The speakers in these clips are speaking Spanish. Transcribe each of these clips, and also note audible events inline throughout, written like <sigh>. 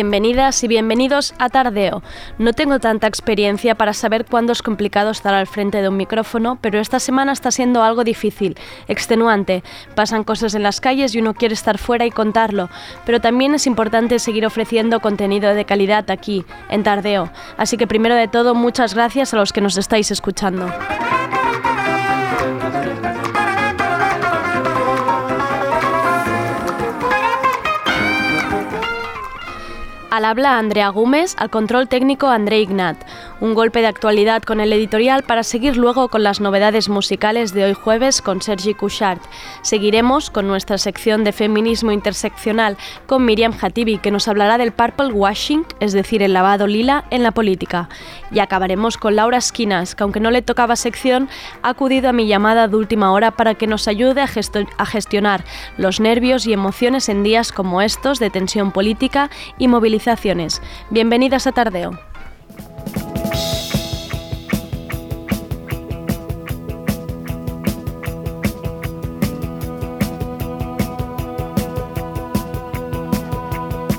Bienvenidas y bienvenidos a Tardeo. No tengo tanta experiencia para saber cuándo es complicado estar al frente de un micrófono, pero esta semana está siendo algo difícil, extenuante. Pasan cosas en las calles y uno quiere estar fuera y contarlo, pero también es importante seguir ofreciendo contenido de calidad aquí, en Tardeo. Así que primero de todo, muchas gracias a los que nos estáis escuchando. Al habla Andrea Gómez, al control técnico André Ignat. Un golpe de actualidad con el editorial para seguir luego con las novedades musicales de hoy jueves con Sergi Couchard. Seguiremos con nuestra sección de feminismo interseccional con Miriam Hatibi, que nos hablará del purple washing, es decir, el lavado lila en la política. Y acabaremos con Laura Esquinas, que aunque no le tocaba sección, ha acudido a mi llamada de última hora para que nos ayude a, a gestionar los nervios y emociones en días como estos de tensión política y movilización Bienvenidas a Tardeo.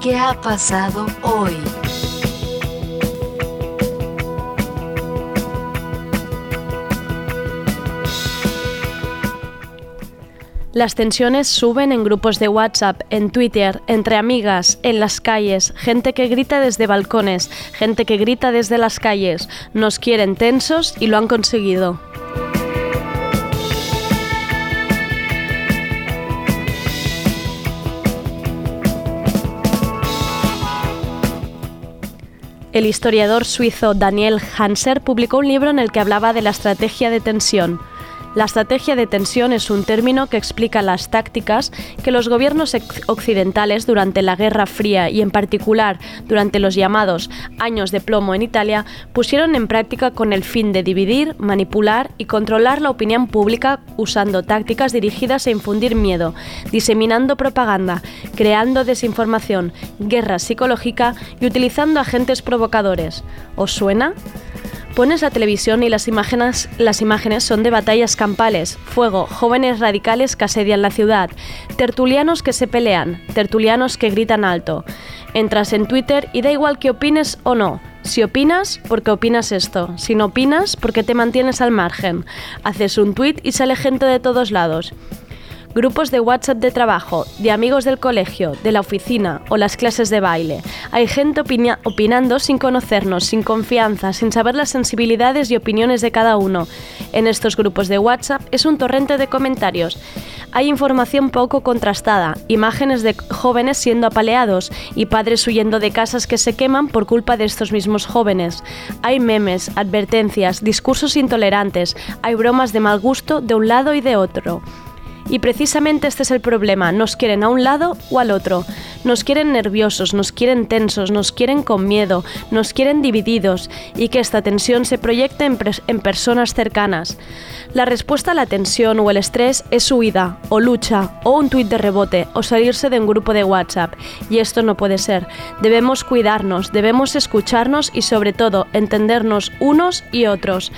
¿Qué ha pasado hoy? Las tensiones suben en grupos de WhatsApp, en Twitter, entre amigas, en las calles, gente que grita desde balcones, gente que grita desde las calles. Nos quieren tensos y lo han conseguido. El historiador suizo Daniel Hanser publicó un libro en el que hablaba de la estrategia de tensión. La estrategia de tensión es un término que explica las tácticas que los gobiernos occidentales durante la Guerra Fría y en particular durante los llamados años de plomo en Italia pusieron en práctica con el fin de dividir, manipular y controlar la opinión pública usando tácticas dirigidas a infundir miedo, diseminando propaganda, creando desinformación, guerra psicológica y utilizando agentes provocadores. ¿Os suena? Pones la televisión y las imágenes, las imágenes son de batallas campales, fuego, jóvenes radicales que asedian la ciudad, tertulianos que se pelean, tertulianos que gritan alto. Entras en Twitter y da igual que opines o no. Si opinas, porque opinas esto. Si no opinas, porque te mantienes al margen. Haces un tweet y sale gente de todos lados grupos de WhatsApp de trabajo, de amigos del colegio, de la oficina o las clases de baile. Hay gente opinando sin conocernos, sin confianza, sin saber las sensibilidades y opiniones de cada uno. En estos grupos de WhatsApp es un torrente de comentarios. Hay información poco contrastada, imágenes de jóvenes siendo apaleados y padres huyendo de casas que se queman por culpa de estos mismos jóvenes. Hay memes, advertencias, discursos intolerantes, hay bromas de mal gusto de un lado y de otro. Y precisamente este es el problema, nos quieren a un lado o al otro, nos quieren nerviosos, nos quieren tensos, nos quieren con miedo, nos quieren divididos y que esta tensión se proyecte en, personas cercanas. La respuesta a la tensión o el estrés es huida, o lucha, o un tuit de rebote, o salirse de un grupo de WhatsApp. Y esto no puede ser. Debemos cuidarnos, debemos escucharnos y sobre todo entendernos unos y otros.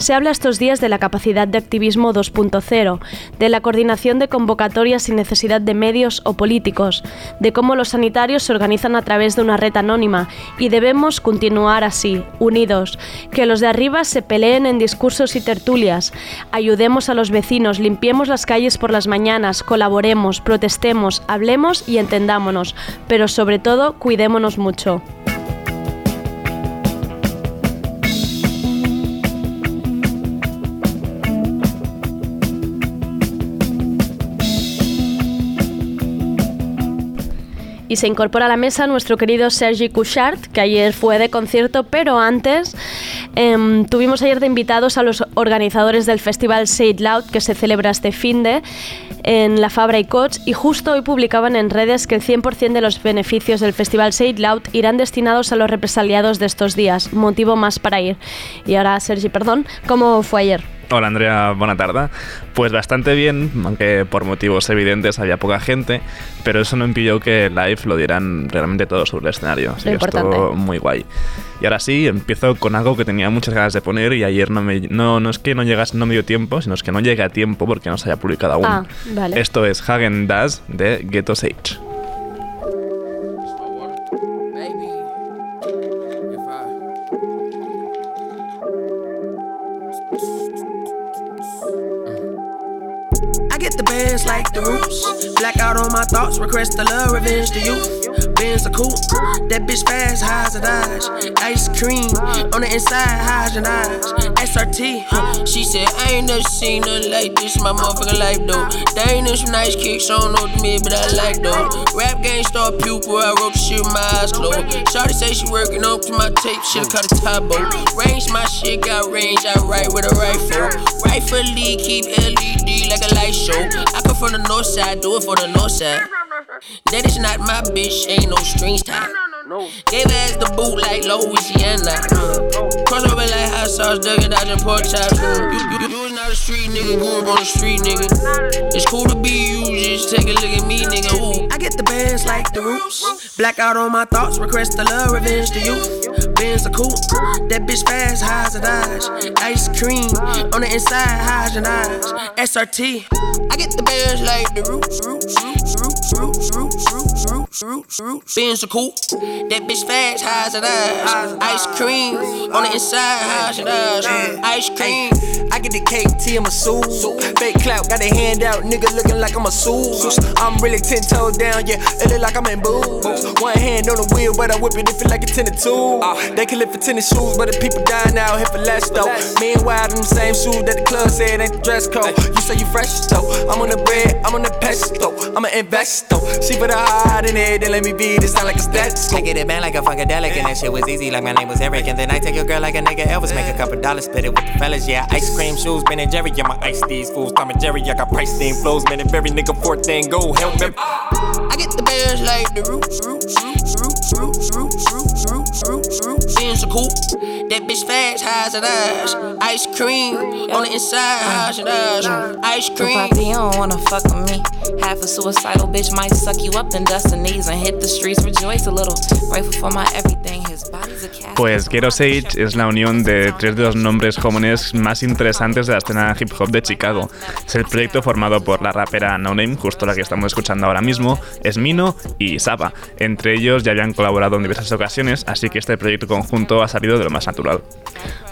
Se habla estos días de la capacidad de activismo 2.0, de la coordinación de convocatorias sin necesidad de medios o políticos, de cómo los sanitarios se organizan a través de una red anónima y debemos continuar así, unidos, que los de arriba se peleen en discursos y tertulias, ayudemos a los vecinos, limpiemos las calles por las mañanas, colaboremos, protestemos, hablemos y entendámonos, pero sobre todo cuidémonos mucho. Y se incorpora a la mesa nuestro querido Sergi Couchard, que ayer fue de concierto, pero antes em, tuvimos ayer de invitados a los organizadores del festival Say It Loud, que se celebra este fin de en la Fabra y Coach y justo hoy publicaban en redes que el 100% de los beneficios del festival Say It Loud irán destinados a los represaliados de estos días, motivo más para ir. Y ahora, Sergi, perdón, ¿cómo fue ayer? Hola Andrea, buena tarde. Pues bastante bien, aunque por motivos evidentes había poca gente, pero eso no impidió que live lo dieran realmente todo sobre el escenario. Así que estuvo muy guay. Y ahora sí, empiezo con algo que tenía muchas ganas de poner y ayer no me no, no es que no llegas no me dio tiempo, sino es que no llegué a tiempo porque no se haya publicado aún. Ah, vale. Esto es Hagen Dazs de Ghetto Sage. bands like the roots. Blackout on my thoughts, request the love, revenge the youth. Benz a coupe, that bitch fast, highs and eyes. Ice cream on the inside, high highs and eyes. SRT, she said, I ain't never seen nothing like this, in my motherfucking life though. They ain't some nice kicks, I don't know to me, but I like though. Rap game star pupil, I wrote the shit with my eyes closed. Shorty say she working up to my tape, shit cut a top Range my shit, got range, I write with a rifle. Rifle lead, keep LED like a light show. I come from the north side, do it for the north side. That is not my bitch, ain't no strings tied. No. Gave ass the boot like Louisiana. Mm. Cross over like hot sauce, dugging dodging pork chops. Mm. You, you, you was not a street nigga, grew up on the street nigga. It's cool to be you, just take a look at me, nigga. Ooh. I get the bands like the roots. Blackout on my thoughts, request the love, revenge the youth. Benz a coupe, that bitch fast, highs and eyes. Ice cream on the inside, highs and eyes. SRT, I get the bands like the roots, roots, roots, root, root, root, root roots, roots, roots. Benz a coupe. That bitch fast, highs and eyes. Ice cream on the inside, highs and eyes. Ice cream. I get the cake, tea, I'm a soul. Fake clout, got a hand out, nigga looking like I'm a suit. I'm really ten toes down, yeah, it look like I'm in boots. One hand on the wheel, but I whip it if it like a ten to two. Uh. They can live for tennis shoes, but the people dying out here for less though. Meanwhile, them same shoes that the club said ain't the dress code. You say you fresh though, I'm on the bread, I'm on the pesto. I'm an investor. She put a heart in it, then let me be. This sound like a stethoscope get it bang like a funkadelic, and that shit was easy like my name was Eric. And then I take your girl like a nigga Elvis, make a couple dollars, split it with the fellas. Yeah, ice cream shoes, Ben and Jerry. Yeah, my ice these fools, Tom and Jerry. I got price theme flows, man, and every nigga 14 go help me. I get the bands like the roots, roots, roots, roots, roots, roots, roots, roots, roots, roots. Benz a coupe, that bitch fast, highs and eyes. Ice cream on the inside, highs and eyes. Ice cream. Poppy, you don't wanna fuck with me. Half a suicidal bitch might suck you up and dust the knees and hit the streets. Rejoice a little. Pues Ghetto Sage es la unión de tres de los nombres jóvenes más interesantes de la escena hip hop de Chicago. Es el proyecto formado por la rapera No Name, justo la que estamos escuchando ahora mismo, Esmino y Saba. Entre ellos ya habían colaborado en diversas ocasiones, así que este proyecto conjunto ha salido de lo más natural.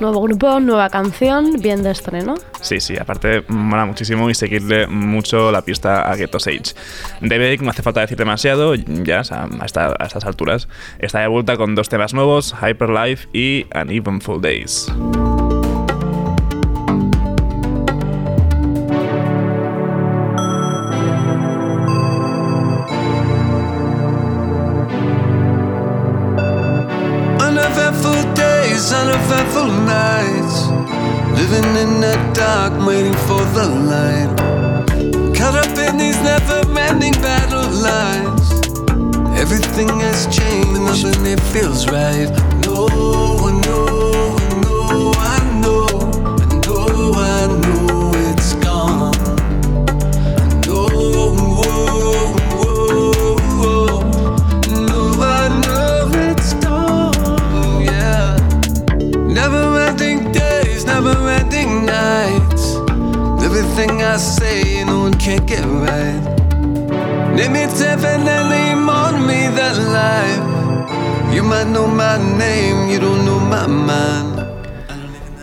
Nuevo grupo, nueva canción, bien de estreno. Sí, sí, aparte mola muchísimo y seguirle mucho la pista a Ghetto Sage. Debe, no hace falta decir demasiado, ya a, estas alturas, está de vuelta con dos temas nuevos, Hyperlife y An Eventful Days.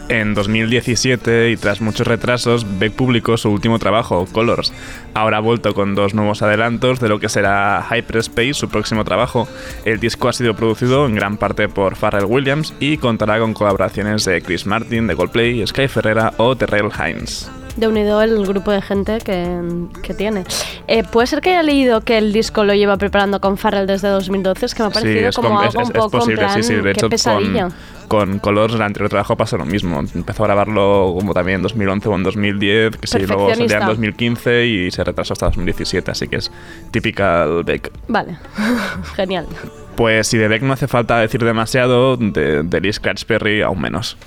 En 2017, y tras muchos retrasos, Beck publicó su último trabajo, Colors. Ahora ha vuelto con dos nuevos adelantos de lo que será Hyperspace, su próximo trabajo. El disco ha sido producido en gran parte por Pharrell Williams y contará con colaboraciones de Chris Martin, de Coldplay, Sky Ferreira o Terrell Hines. De unido el grupo de gente que, que tiene. Eh, ¿Puede ser que haya leído que el disco lo lleva preparando con Farrell desde 2012? Es que me ha parecido como algo un poco posible, en plan, sí, sí. De hecho, pesadilla. Con, con Colors, el anterior trabajo pasó lo mismo. Empezó a grabarlo como también en 2011 o en 2010, que sí, luego salía en 2015 y se retrasó hasta 2017, así que es típica Beck. Vale, <laughs> genial. Pues si de Beck no hace falta decir demasiado, de, de Liz Perry aún menos.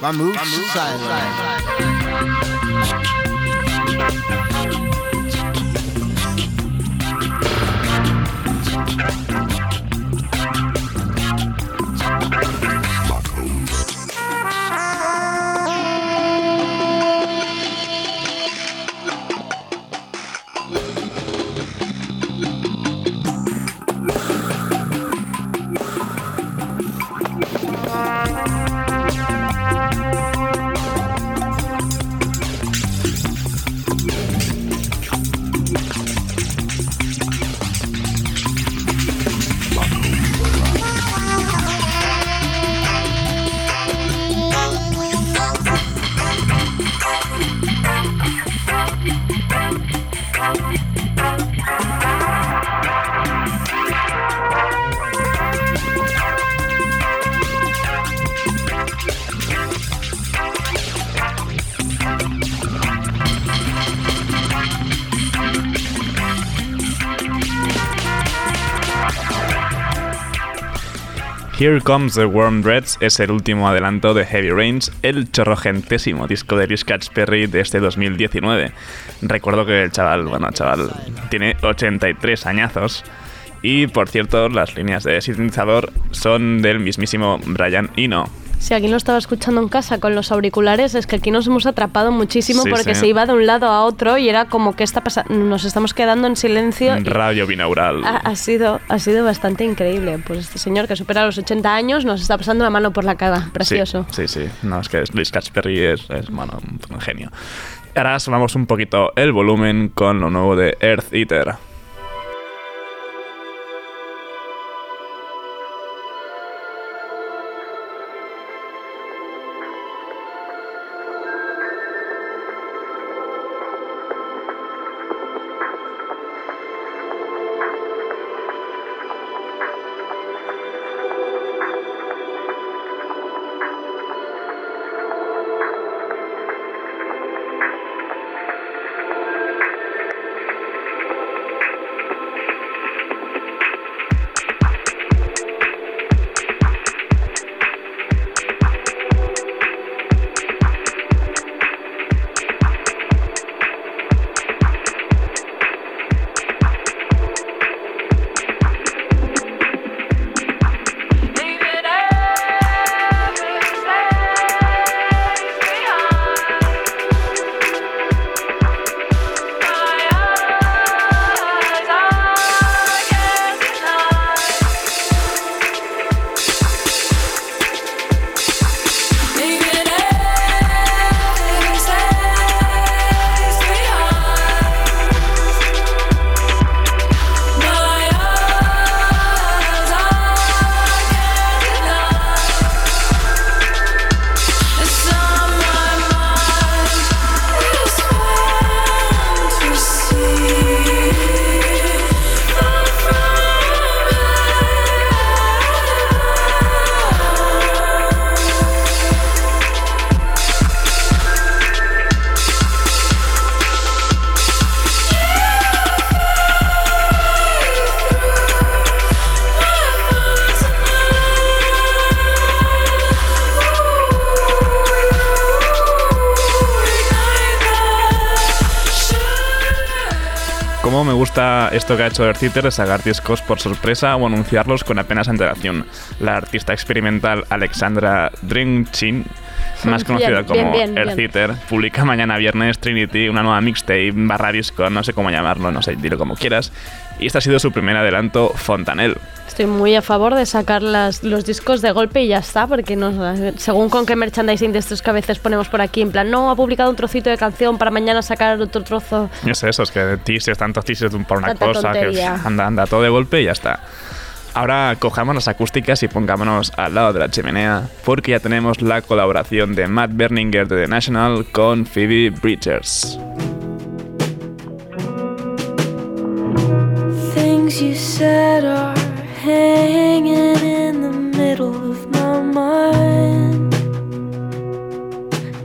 Vamos, Vamos. side. Here Comes the Warm Reds es el último adelanto de Heavy Rains, el chorrogentésimo disco de Rich Perry de este 2019. Recuerdo que el chaval, bueno, chaval, tiene 83 añazos. Y por cierto, las líneas de sintetizador son del mismísimo Brian Eno. Si alguien lo estaba escuchando en casa con los auriculares, es que aquí nos hemos atrapado muchísimo porque se iba de un lado a otro y era como que está pasando, nos estamos quedando en silencio. Radio binaural. Ha, sido, ha sido bastante increíble. Pues este señor que supera los 80 años nos está pasando la mano por la cara. Precioso. Sí, sí. No, es que Luis Casperry es, es bueno, un genio. Ahora sumamos un poquito el volumen con lo nuevo de Earth Eater. Esto que ha hecho Earth de sacar discos por sorpresa o anunciarlos con apenas antelación. La artista experimental Alexandra Drinchin más conocida como Air publica mañana viernes Trinity, una nueva mixtape barra disco, no sé cómo llamarlo, no sé, dilo como quieras. Y este ha sido su primer adelanto, Fontanel. Estoy muy a favor de sacar las, los discos de golpe y ya está, porque no, según con qué merchandising de estos que a veces ponemos por aquí, en plan, no, ha publicado un trocito de canción para mañana sacar otro trozo. No sé, eso, es que teasers, tantos teasers por una cosa, que anda, anda, todo de golpe y ya está. Ahora cojamos las acústicas y pongámonos al lado de la chimenea, porque ya tenemos la colaboración de Matt Berninger de The National con Phoebe Bridgers. Things you said are hanging in the middle of my mind.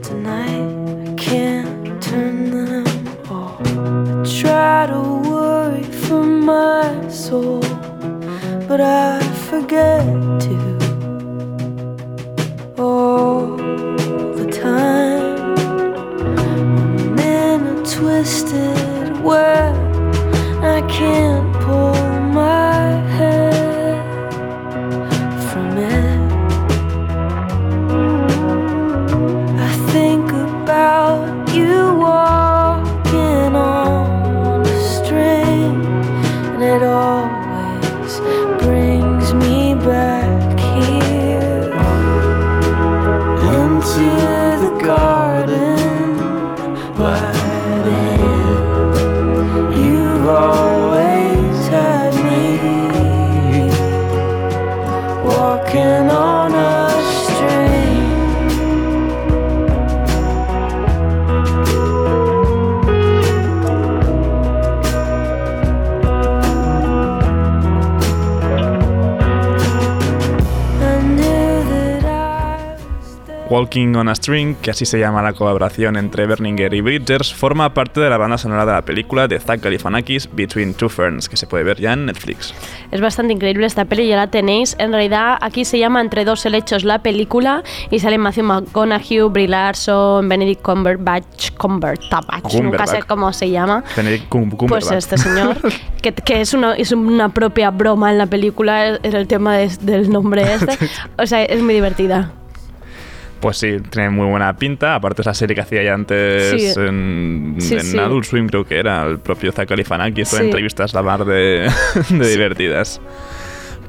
Tonight I can't turn them off. I try to worry for my soul. but I forget to all the time. I'm in a twisted world, I can't Walking on a String, que así se llama la colaboración entre Berninger y Bridgers, forma parte de la banda sonora de la película de Zach Galifianakis, Between Two Ferns, que se puede ver ya en Netflix. Es bastante increíble esta peli, ya la tenéis. En realidad, aquí se llama Entre dos helechos la película y sale Matthew McConaughey, Brie Larson, Benedict Cumberbatch, Cumberbatch, nunca sé cómo se llama. Benedict Cumberbatch. Pues este señor, que, que, es, una, es una propia broma en la película, era el tema del nombre este. <laughs> O sea, es muy divertida. Pues sí, tiene muy buena pinta. Aparte esa serie que hacía ya antes en, Adult Swim, creo que era, el propio Zach Galifianakis, hizo entrevistas la mar de, <laughs> divertidas.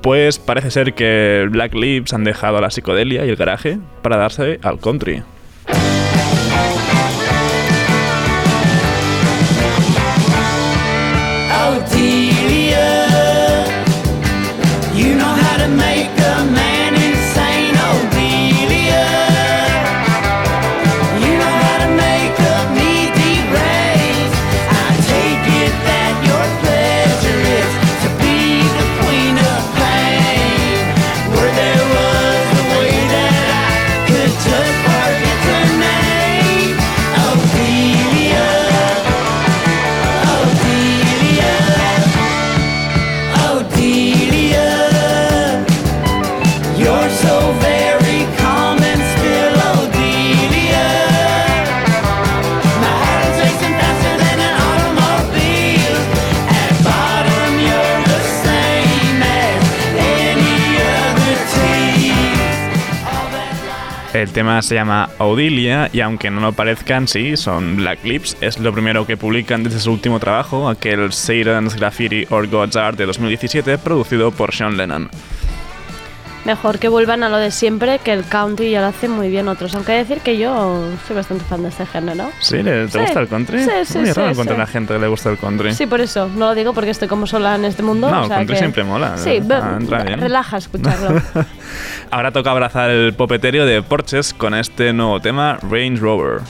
Pues parece ser que Black Lips han dejado la psicodelia y el garaje para darse al country. El tema se llama Audilia y aunque no lo parezcan, sí, son Black Lips. Es lo primero que publican desde su último trabajo, aquel Satan's Graffiti or God's Art de 2017, producido por Sean Lennon. Mejor que vuelvan a lo de siempre, que el country ya lo hacen muy bien otros. Aunque decir que yo soy bastante fan de este género. ¿Sí? ¿Te gusta el country? Sí, sí, muy sí. raro encontrar a gente que le gusta el country. Sí, por eso. No lo digo porque estoy como sola en este mundo. No, el country siempre mola. Sí, ah, relaja escucharlo. <laughs> Ahora toca abrazar el popeterio de Porches con este nuevo tema, Range Rover.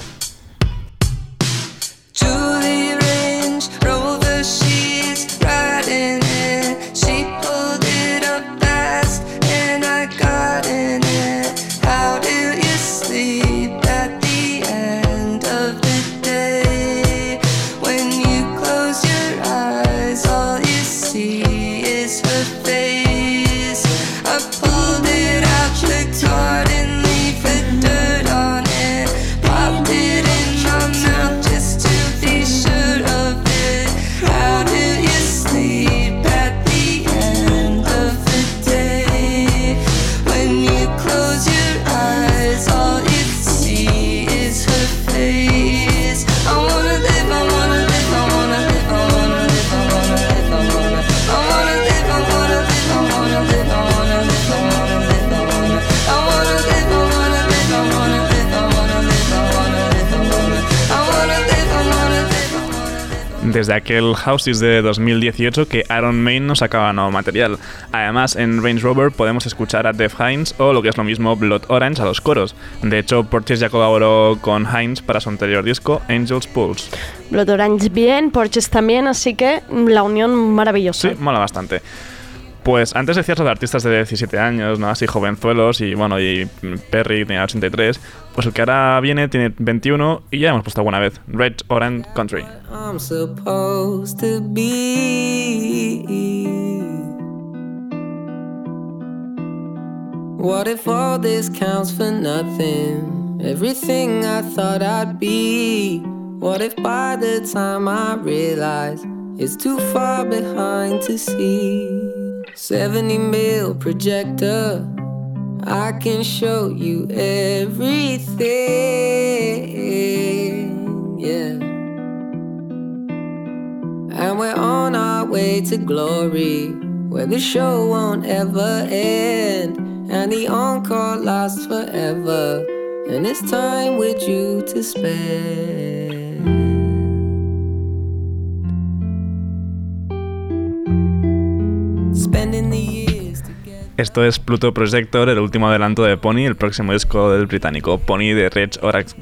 Desde aquel Houses de 2018 que Iron Main nos sacaba nuevo material. Además, en Range Rover podemos escuchar a Def Hines o lo que es lo mismo Blood Orange a los coros. De hecho, Porches ya colaboró con Hines para su anterior disco, Angel's Pulse. Blood Orange bien, Porches también, así que la unión maravillosa. Sí, mola bastante. Pues antes decías los artistas de 17 años, ¿no? Así jovenzuelos y bueno, y Perry tenía 83. Pues el que ahora viene tiene 21 y ya hemos puesto alguna vez. Red Orange Country. I'm supposed to be. What if all this counts for nothing? Everything I thought I'd be. What if by the time I realize it's too far behind to see? 70 mil projector. I can show you everything. Yeah. And we're on our way to glory, where the show won't ever end. And the encore lasts forever. And it's time with you to spend. Esto es Pluto Projector, el último adelanto de Pony, el próximo disco del británico. Pony de Red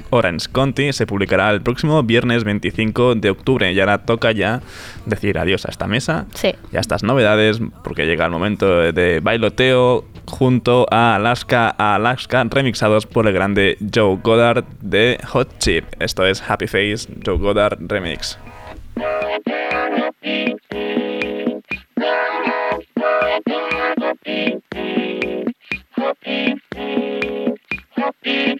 Orange County se publicará el próximo viernes 25 de octubre y ahora toca ya decir adiós a esta mesa y a estas novedades porque llega el momento de bailoteo junto a Alaska, a Alaska remixados por el grande Joe Goddard de Hot Chip. Esto es Happy Face Joe Goddard Remix. up in.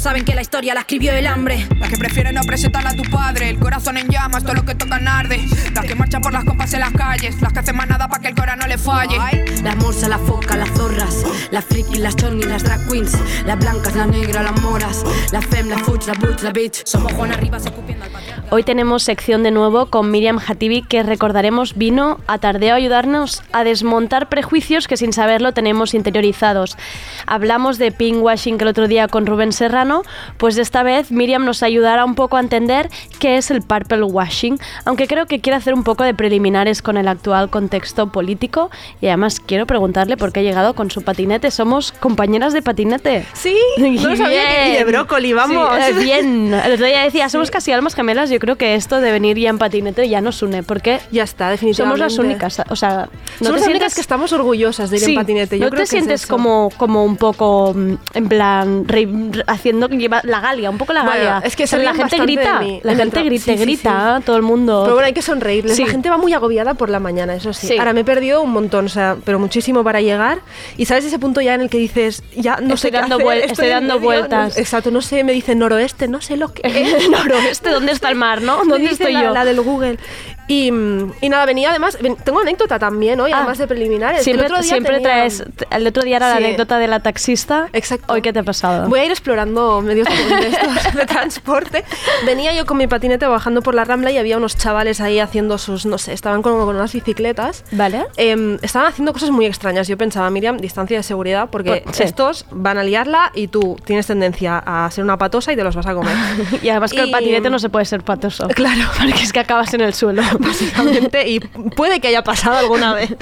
Saben que la historia la escribió el hambre. Las que prefieren no presentarla a tu padre. El corazón en llamas, todo lo que tocan arde. Las que marchan por las compas en las calles. Las que hacen más nada para que el corazón no le falle. Las morsas, las focas, las zorras. Las frikis, las chornis, las drag queens. Las blancas, las negras, las moras. Las fem, las fuch, las butch, las bitch. Somos Juan arriba, escupiendo al Hoy tenemos sección de nuevo con Miriam Hatibi que recordaremos vino a Tardeo a ayudarnos a desmontar prejuicios que sin saberlo tenemos interiorizados. Hablamos de washing que el otro día con Rubén Serrano, pues esta vez Miriam nos ayudará un poco a entender qué es el purple washing, aunque creo que quiere hacer un poco de preliminares con el actual contexto político y además quiero preguntarle por qué ha llegado con su patinete. Somos compañeras de patinete. Sí, no sabía que de brócoli, vamos. Eh, bien, el otro día decía, somos casi almas gemelas, yo creo que esto de venir ya en patinete ya nos une, porque ya está, definitivamente. Somos las únicas, o sea, no somos las únicas que estamos orgullosas de ir en patinete. Yo no te sientes como, como un poco, mm, en plan, haciendo la galia, un poco la galia. es que la gente grita, la gente grita, grita, todo el mundo. Pero bueno, hay que sonreírles. La gente va muy agobiada por la mañana, eso sí. Ahora me he perdido un montón, o sea, pero muchísimo para llegar. Y sabes ese punto ya en el que dices, ya no estoy sé dando qué hacer, estoy, dando vueltas. exacto, no sé, me dicen noroeste, no sé lo que <laughs> es. noroeste, ¿dónde está el mar, no? ¿Dónde estoy yo? La del Google. Y, y, nada, venía además, tengo anécdota también hoy, ah, además de preliminares. Siempre, el otro día siempre traes, el otro día era la anécdota de la taxista. Exacto. Hoy, ¿qué te ha pasado? Voy a ir explorando medios de, <laughs> de transporte. Venía yo con mi patinete bajando por la Rambla y había unos chavales ahí haciendo sus, no sé, estaban con, con unas bicicletas. Vale. Em, estaban haciendo cosas muy extrañas. Yo pensaba, Miriam, distancia de seguridad, porque pues, estos van a liarla y tú tienes tendencia a ser una patosa y te los vas a comer. <laughs> y además que el patinete no se puede ser patoso. <laughs> Claro. Porque es que acabas en el suelo. Básicamente, y puede que haya pasado alguna vez.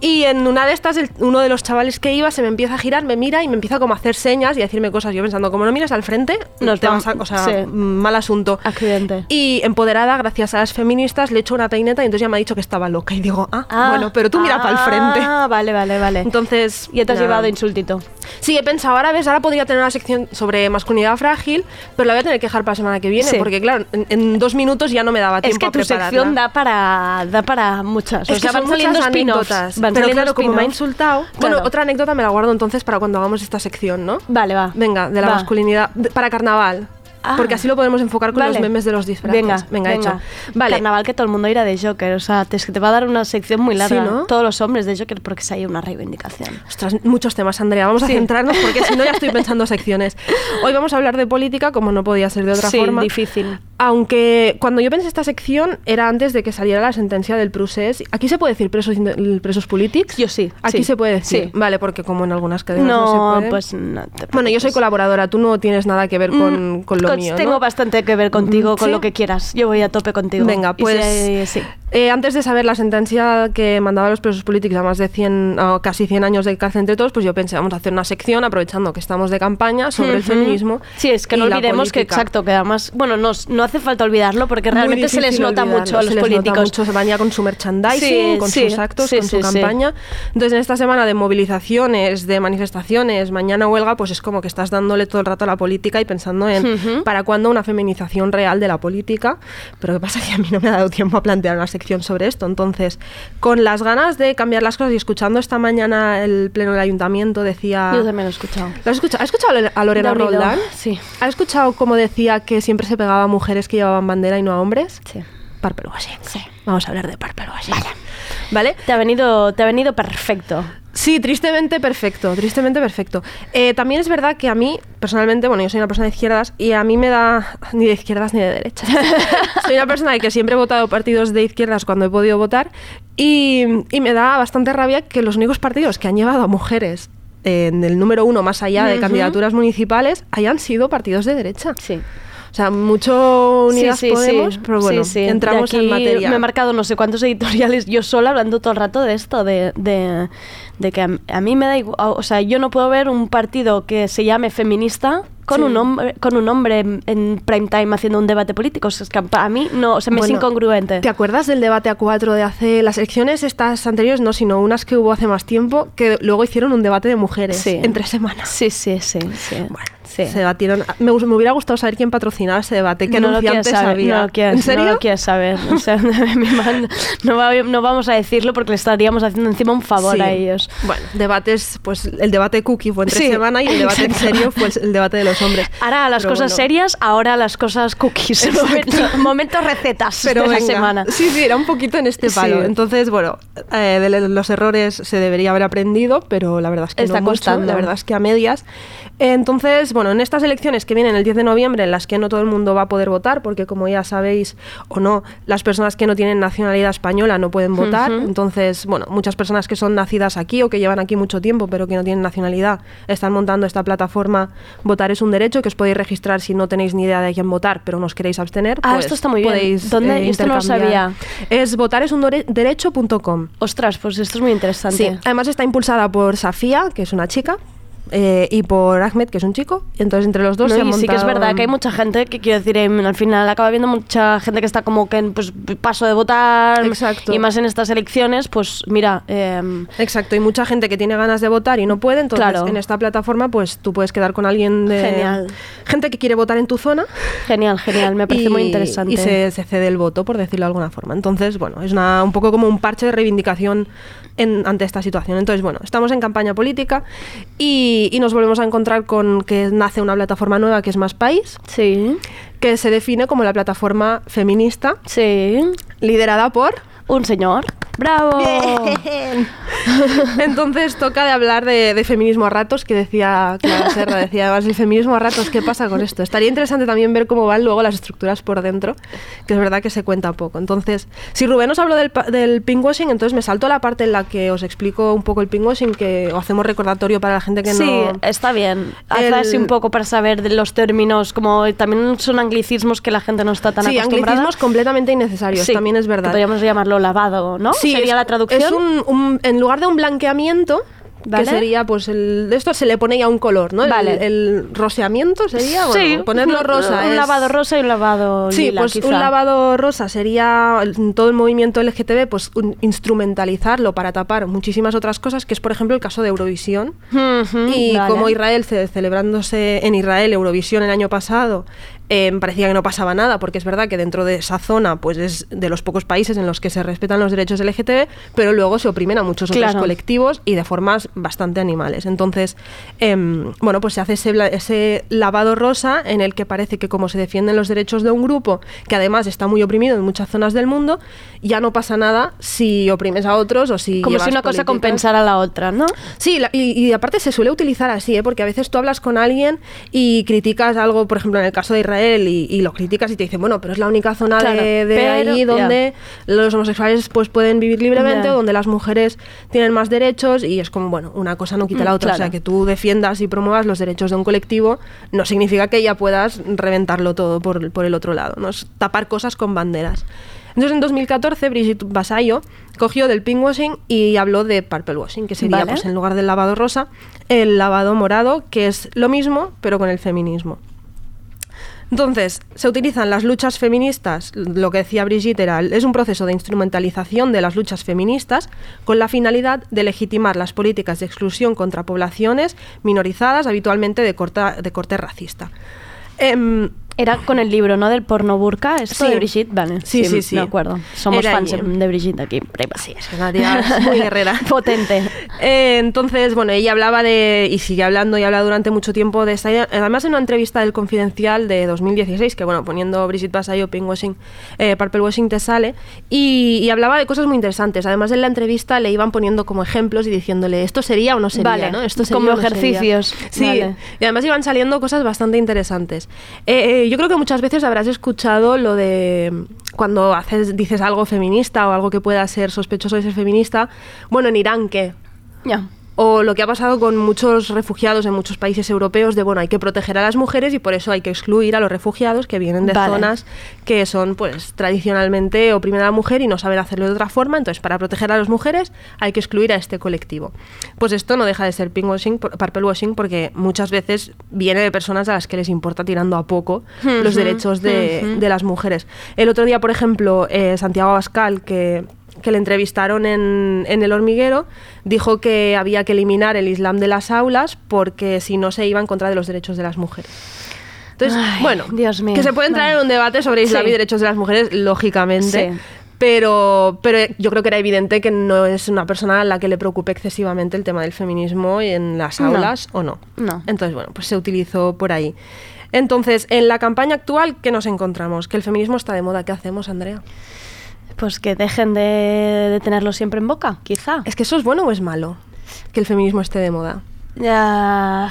Y en una de estas, uno de los chavales que iba se me empieza a girar, me mira y me empieza como a hacer señas y a decirme cosas. Yo pensando, como no miras al frente, no te vas a, o sea, mal asunto. Accidente. Y empoderada, gracias a las feministas, le echo una peineta y entonces ya me ha dicho que estaba loca. Y digo, ah, ah bueno, pero tú mira para el frente. Ah, vale, vale, vale. Entonces. Y te has llevado insultito. Sí, he pensado, ahora ves, ahora podría tener una sección sobre masculinidad frágil, pero la voy a tener que dejar para la semana que viene, porque claro, en, dos minutos ya no me daba tiempo. Es que tu sección da para, da para muchas. Es o sea, van saliendo anécdotas. pero claro, como me ha insultado. Bueno, otra anécdota me la guardo entonces para cuando hagamos esta sección, ¿no? Vale, va. Venga, de la masculinidad. para carnaval. Ah. porque así lo podemos enfocar con los memes de los disfraces. Venga, venga, hecho. Vale. Carnaval que todo el mundo irá de Joker. O sea, que te va a dar una sección muy larga. ¿no? Todos los hombres de Joker porque se hay una reivindicación. Ostras, muchos temas, Andrea. Vamos a centrarnos porque si no ya estoy <laughs> pensando secciones. Hoy vamos a hablar de política, como no podía ser de otra sí, forma. difícil. Aunque cuando yo pensé esta sección era antes de que saliera la sentencia del procés. ¿Aquí se puede decir presos, presos políticos? Yo sí. Aquí se puede decir. Sí. Vale, porque como en algunas cadenas no, no se puede. pues no Bueno, yo soy colaboradora. Tú no tienes nada que ver con, mm, con lo mío. Tengo bastante que ver contigo, con lo que quieras. Yo voy a tope contigo. Venga, pues sí. Eh, antes de saber la sentencia que mandaba a los presos políticos a más de 100, casi 100 años de cárcel entre todos, pues yo pensé, vamos a hacer una sección, aprovechando que estamos de campaña, sobre el feminismo. Sí, es que no olvidemos que, exacto, que además, bueno, no, no hace falta olvidarlo porque realmente se les nota mucho a los se políticos. Nota mucho, se baña con su merchandising, con sus actos, con su campaña. Entonces, en esta semana de movilizaciones, de manifestaciones, mañana huelga, pues es como que estás dándole todo el rato a la política y pensando en para cuándo una feminización real de la política. Pero ¿qué pasa? <laughs> Que a mí no me ha dado tiempo a plantear una sección sobre esto. Entonces, con las ganas de cambiar las cosas y escuchando esta mañana el pleno del ayuntamiento, decía. Yo también lo he escuchado. ¿Lo has escuchado? ¿Has escuchado a Lorena Roldán? Sí. ¿Has escuchado cómo decía que siempre se pegaba a mujeres que llevaban bandera y no a hombres? Sí. Parpel Sí. Vamos a hablar de Parpel Vale. ¿Vale? Te ha venido, te ha venido perfecto. Sí, tristemente perfecto, tristemente perfecto. Eh, también es verdad que a mí, personalmente, bueno, yo soy una persona de izquierdas y a mí me da ni de izquierdas ni de derechas. <laughs> soy una persona que siempre he votado partidos de izquierdas cuando he podido votar y, me da bastante rabia que los únicos partidos que han llevado a mujeres en el número uno más allá de candidaturas municipales hayan sido partidos de derecha. Sí. O sea, mucho Unidas Podemos, pero bueno, entramos en materia. Me he marcado no sé cuántos editoriales yo sola hablando todo el rato de esto, de, de, de que a, mí me da igual, o sea, yo no puedo ver un partido que se llame feminista con un hombre con un hombre en, prime time haciendo un debate político. es que a mí no, o sea, me es incongruente. ¿Te acuerdas del debate a cuatro de hace las elecciones estas anteriores? No, sino unas que hubo hace más tiempo, que luego hicieron un debate de mujeres en tres semanas. Sí, sí, sí. sí. Bueno, se debatieron. Me, me, hubiera gustado saber quién patrocinaba ese debate, qué no anunciantes lo había. No lo quieres, ¿En serio? No lo quieres saber. O sea, <laughs> no, no, vamos a decirlo porque le estaríamos haciendo encima un favor a ellos. Bueno, debates, pues el debate cookie fue entre semana y el debate en serio fue el debate de los hombres. Ahora las cosas serias, ahora las cosas cookies. Momentos, recetas Pero de semana. Sí, sí, era un poquito en este palo. Entonces, bueno, eh, de los errores se debería haber aprendido, pero la verdad es que Está no costando. la verdad es que a medias. Entonces, bueno, en estas elecciones que vienen el 10 de noviembre, en las que no todo el mundo va a poder votar, porque como ya sabéis o no, las personas que no tienen nacionalidad española no pueden votar. Entonces, bueno, muchas personas que son nacidas aquí o que llevan aquí mucho tiempo, pero que no tienen nacionalidad, están montando esta plataforma Votar es un derecho, que os podéis registrar si no tenéis ni idea de quién votar, pero nos queréis abstener. Ah, pues esto está muy bien. ¿Dónde? eh, esto no lo sabía. Es votaresunderecho.com. Ostras, pues esto es muy interesante. Sí, además está impulsada por Safía, que es una chica, eh, y por Ahmed, que es un chico. Y entonces entre los dos se y sí que es verdad que hay mucha gente que quiero decir, em, al final acaba viendo mucha gente que está como que en pues, paso de votar. Exacto. Y más en estas elecciones, pues mira. Em, Exacto, y mucha gente que tiene ganas de votar y no puede. Entonces en esta plataforma, pues tú puedes quedar con alguien de. Genial. Gente que quiere votar en tu zona. Genial, genial, me parece muy interesante. Y se, cede el voto, por decirlo de alguna forma. Entonces, bueno, es una, un poco como un parche de reivindicación ante esta situación. Entonces, bueno, estamos en campaña política Y, nos volvemos a encontrar con que nace una plataforma nueva que es Más País. Sí. Que se define como la plataforma feminista. Sí. Liderada por. Un señor. ¡Bravo! <laughs> Entonces toca de hablar de, feminismo a ratos, que decía Clara Serra, decía además el feminismo a ratos, ¿qué pasa con esto? Estaría interesante también ver cómo van luego las estructuras por dentro, que es verdad que se cuenta poco. Entonces, si Rubén os habló del, del pinkwashing, entonces me salto a la parte en la que os explico un poco el pinkwashing, que hacemos recordatorio para la gente que no... Sí, está bien. Haz así un poco para saber de los términos, como también son anglicismos que la gente no está tan sí, acostumbrada. Sí, anglicismos completamente innecesarios, también es verdad. podríamos llamarlo lavado, ¿no? Sí, Sería la traducción. Es un, en lugar de un blanqueamiento, que sería, pues, el, de esto se le pone ya un color, ¿no? Vale. El, roseamiento sería, sí, ponerlo rosa. Un lavado rosa y un lavado Sí, lila, pues un lavado rosa sería todo el movimiento LGTB, pues instrumentalizarlo para tapar muchísimas otras cosas, que es, por ejemplo, el caso de Eurovisión. y como Israel, celebrándose en Israel Eurovisión el año pasado, Em, parecía que no pasaba nada, porque es verdad que dentro de esa zona pues es de los pocos países en los que se respetan los derechos LGTB, pero luego se oprimen a muchos otros colectivos y de formas bastante animales. Entonces, em, bueno, pues se hace ese, ese, lavado rosa en el que parece que como se defienden los derechos de un grupo, que además está muy oprimido en muchas zonas del mundo, ya no pasa nada si oprimes a otros o si... Como si una cosa compensara a la otra, ¿no? Sí, y, aparte se suele utilizar así, ¿eh? porque a veces tú hablas con alguien y criticas algo, por ejemplo, en el caso de Israel, y, lo criticas y te dicen, bueno, pero es la única zona de, ahí donde los homosexuales pues pueden vivir libremente, donde las mujeres tienen más derechos y es como, bueno, una cosa no quita la mm, otra. O sea, que tú defiendas y promuevas los derechos de un colectivo no significa que ya puedas reventarlo todo por, por el otro lado, ¿no? Es tapar cosas con banderas. Entonces en 2014 Brigitte Basayo cogió del pinkwashing y habló de purple washing, que sería pues en lugar del lavado rosa, el lavado morado, que es lo mismo pero con el feminismo. Entonces, se utilizan las luchas feministas, lo que decía Brigitte era, es un proceso de instrumentalización de las luchas feministas con la finalidad de legitimar las políticas de exclusión contra poblaciones minorizadas, habitualmente de, de corte racista. Em, era con el libro, ¿no? Del porno burka, esto de Brigitte, vale. Sí, sí, sí. De acuerdo. Somos fans de Brigitte aquí. Sí, es una tía muy guerrera. <laughs> Potente. Eh, entonces, bueno, ella hablaba de, y sigue hablando y habla durante mucho tiempo de esta Además, en una entrevista del Confidencial de 2016, que bueno, poniendo Brigitte Basayo, Pinkwashing, eh, Purple Washing te sale, y, hablaba de cosas muy interesantes. Además, en la entrevista le iban poniendo como ejemplos y diciéndole, esto sería o no sería, vale. ¿no? Esto sería como ejercicios. Sí, y además iban saliendo cosas bastante interesantes. eh, yo creo que muchas veces habrás escuchado lo de cuando haces, dices algo feminista o algo que pueda ser sospechoso de ser feminista. Bueno, en Irán, ¿qué? Ya o lo que ha pasado con muchos refugiados en muchos países europeos de bueno hay que proteger a las mujeres y por eso hay que excluir a los refugiados que vienen de zonas que son pues tradicionalmente oprimen a la mujer y no saben hacerlo de otra forma. Entonces para proteger a las mujeres hay que excluir a este colectivo. Pues esto no deja de ser pinkwashing purple washing porque muchas veces viene de personas a las que les importa tirando a poco los derechos de, las mujeres. El otro día por ejemplo eh, Santiago Abascal que que le entrevistaron en, en, El Hormiguero, dijo que había que eliminar el Islam de las aulas porque si no se iba en contra de los derechos de las mujeres. Entonces, bueno, Dios mío. que se puede entrar en un debate sobre Islam y derechos de las mujeres, lógicamente. Pero, pero yo creo que era evidente que no es una persona a la que le preocupe excesivamente el tema del feminismo en las aulas o no. No. Entonces, bueno, pues se utilizó por ahí. Entonces, en la campaña actual, ¿qué nos encontramos? Que el feminismo está de moda. ¿Qué hacemos, Andrea? Pues que dejen de, tenerlo siempre en boca, quizá. ¿Es que eso es bueno o es malo? Que el feminismo esté de moda. Ya.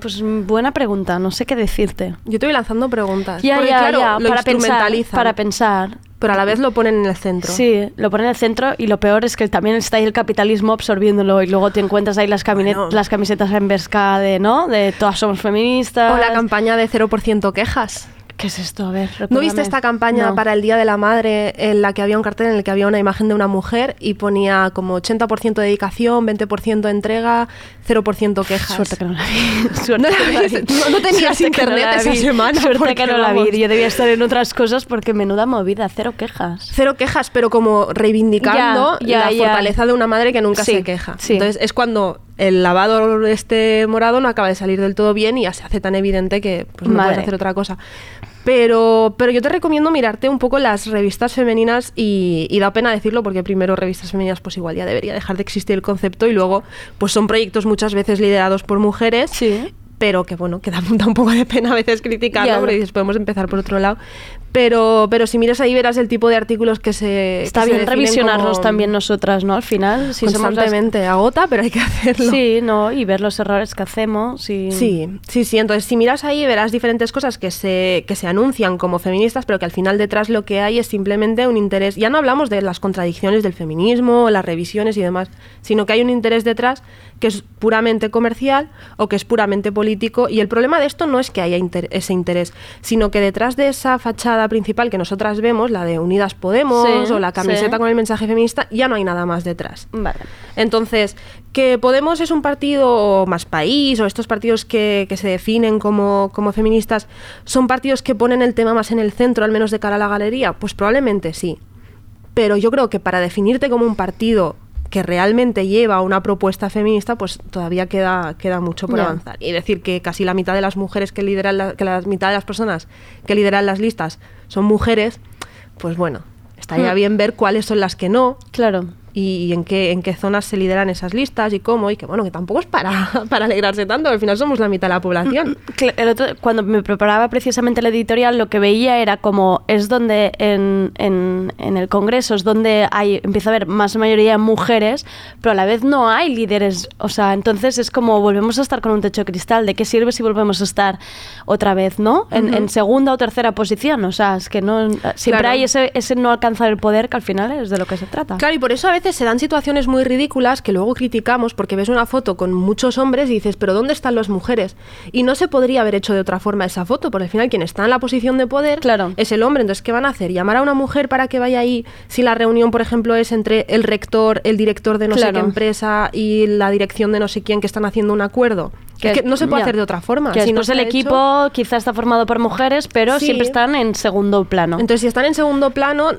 Pues buena pregunta, no sé qué decirte. Yo estoy lanzando preguntas. Ya, ya, ya, para pensar, para pensar. Pero a la vez lo ponen en el centro. Sí, lo ponen en el centro y lo peor es que también está ahí el capitalismo absorbiéndolo y luego te encuentras ahí las, las camisetas en Vesca de, ¿no? De todas somos feministas. O la campaña de 0% quejas. ¿Qué es esto? A ver, ¿No viste esta campaña para el Día de la Madre en la que había un cartel en el que había una imagen de una mujer y ponía como 80% dedicación, 20% entrega, 0% quejas? Suerte que no la vi. <laughs> no, tenías internet esa semana. Suerte que no la vi. Yo debía estar en otras cosas porque menuda movida, cero quejas. Cero quejas, pero como reivindicando la fortaleza de una madre que nunca se queja. Entonces es cuando el lavado este morado no acaba de salir del todo bien y ya se hace tan evidente que pues, no puedes hacer otra cosa. Pero, pero yo te recomiendo mirarte un poco las revistas femeninas y, y, da pena decirlo porque primero revistas femeninas pues igual ya debería dejar de existir el concepto y luego pues son proyectos muchas veces liderados por mujeres sí pero que bueno, que <laughs> da, un poco de pena a veces criticarlo, porque dices, podemos empezar por otro lado. Pero, pero si miras ahí verás el tipo de artículos que se... Está bien revisionarlos también nosotras, ¿no? Al final, si constantemente somos agota, pero hay que hacerlo. Sí, ¿no? Y ver los errores que hacemos. Y... Sí, sí, sí. Entonces, si miras ahí verás diferentes cosas que se, que se anuncian como feministas, pero que al final detrás lo que hay es simplemente un interés. Ya no hablamos de las contradicciones del feminismo, las revisiones y demás, sino que hay un interés detrás que es puramente comercial o que es puramente político. Y el problema de esto no es que haya ese interés, sino que detrás de esa fachada principal que nosotras vemos, la de Unidas Podemos o la camiseta con el mensaje feminista, ya no hay nada más detrás. Entonces, que Podemos es un partido más país o estos partidos que, que se definen como, como feministas son partidos que ponen el tema más en el centro, al menos de cara a la galería, pues probablemente sí. Pero yo creo que para definirte como un partido que realmente lleva una propuesta feminista, pues todavía queda, queda mucho por avanzar. Y decir que casi la mitad de las mujeres que lideran, la, que la mitad de las personas que lideran las listas son mujeres, pues bueno, estaría hmm. bien ver cuáles son las que no. Claro y en qué, en qué zonas se lideran esas listas y cómo, y que bueno, que tampoco es para, <laughs> para alegrarse tanto, al final somos la mitad de la población. cuando me preparaba precisamente el editorial, lo que veía era como es donde en, en, en, el Congreso es donde hay, empieza a haber más mayoría de mujeres, pero a la vez no hay líderes, o sea, entonces es como volvemos a estar con un techo de cristal, ¿de qué sirve si volvemos a estar otra vez, ¿no? En, en segunda o tercera posición, o sea, es que no, siempre hay ese, ese no alcanzar el poder que al final es de lo que se trata. Claro, y por eso a veces se dan situaciones muy ridículas que luego criticamos porque ves una foto con muchos hombres y dices, pero ¿dónde están las mujeres? Y no se podría haber hecho de otra forma esa foto, porque al final quien está en la posición de poder claro. es el hombre. Entonces, ¿qué van a hacer? ¿Llamar a una mujer para que vaya ahí si la reunión, por ejemplo, es entre el rector, el director de no sé qué empresa y la dirección de no sé quién que están haciendo un acuerdo? Que, no se puede hacer de otra forma. Que si no el equipo quizás está formado por mujeres, pero siempre están en segundo plano. Entonces, si están en segundo plano,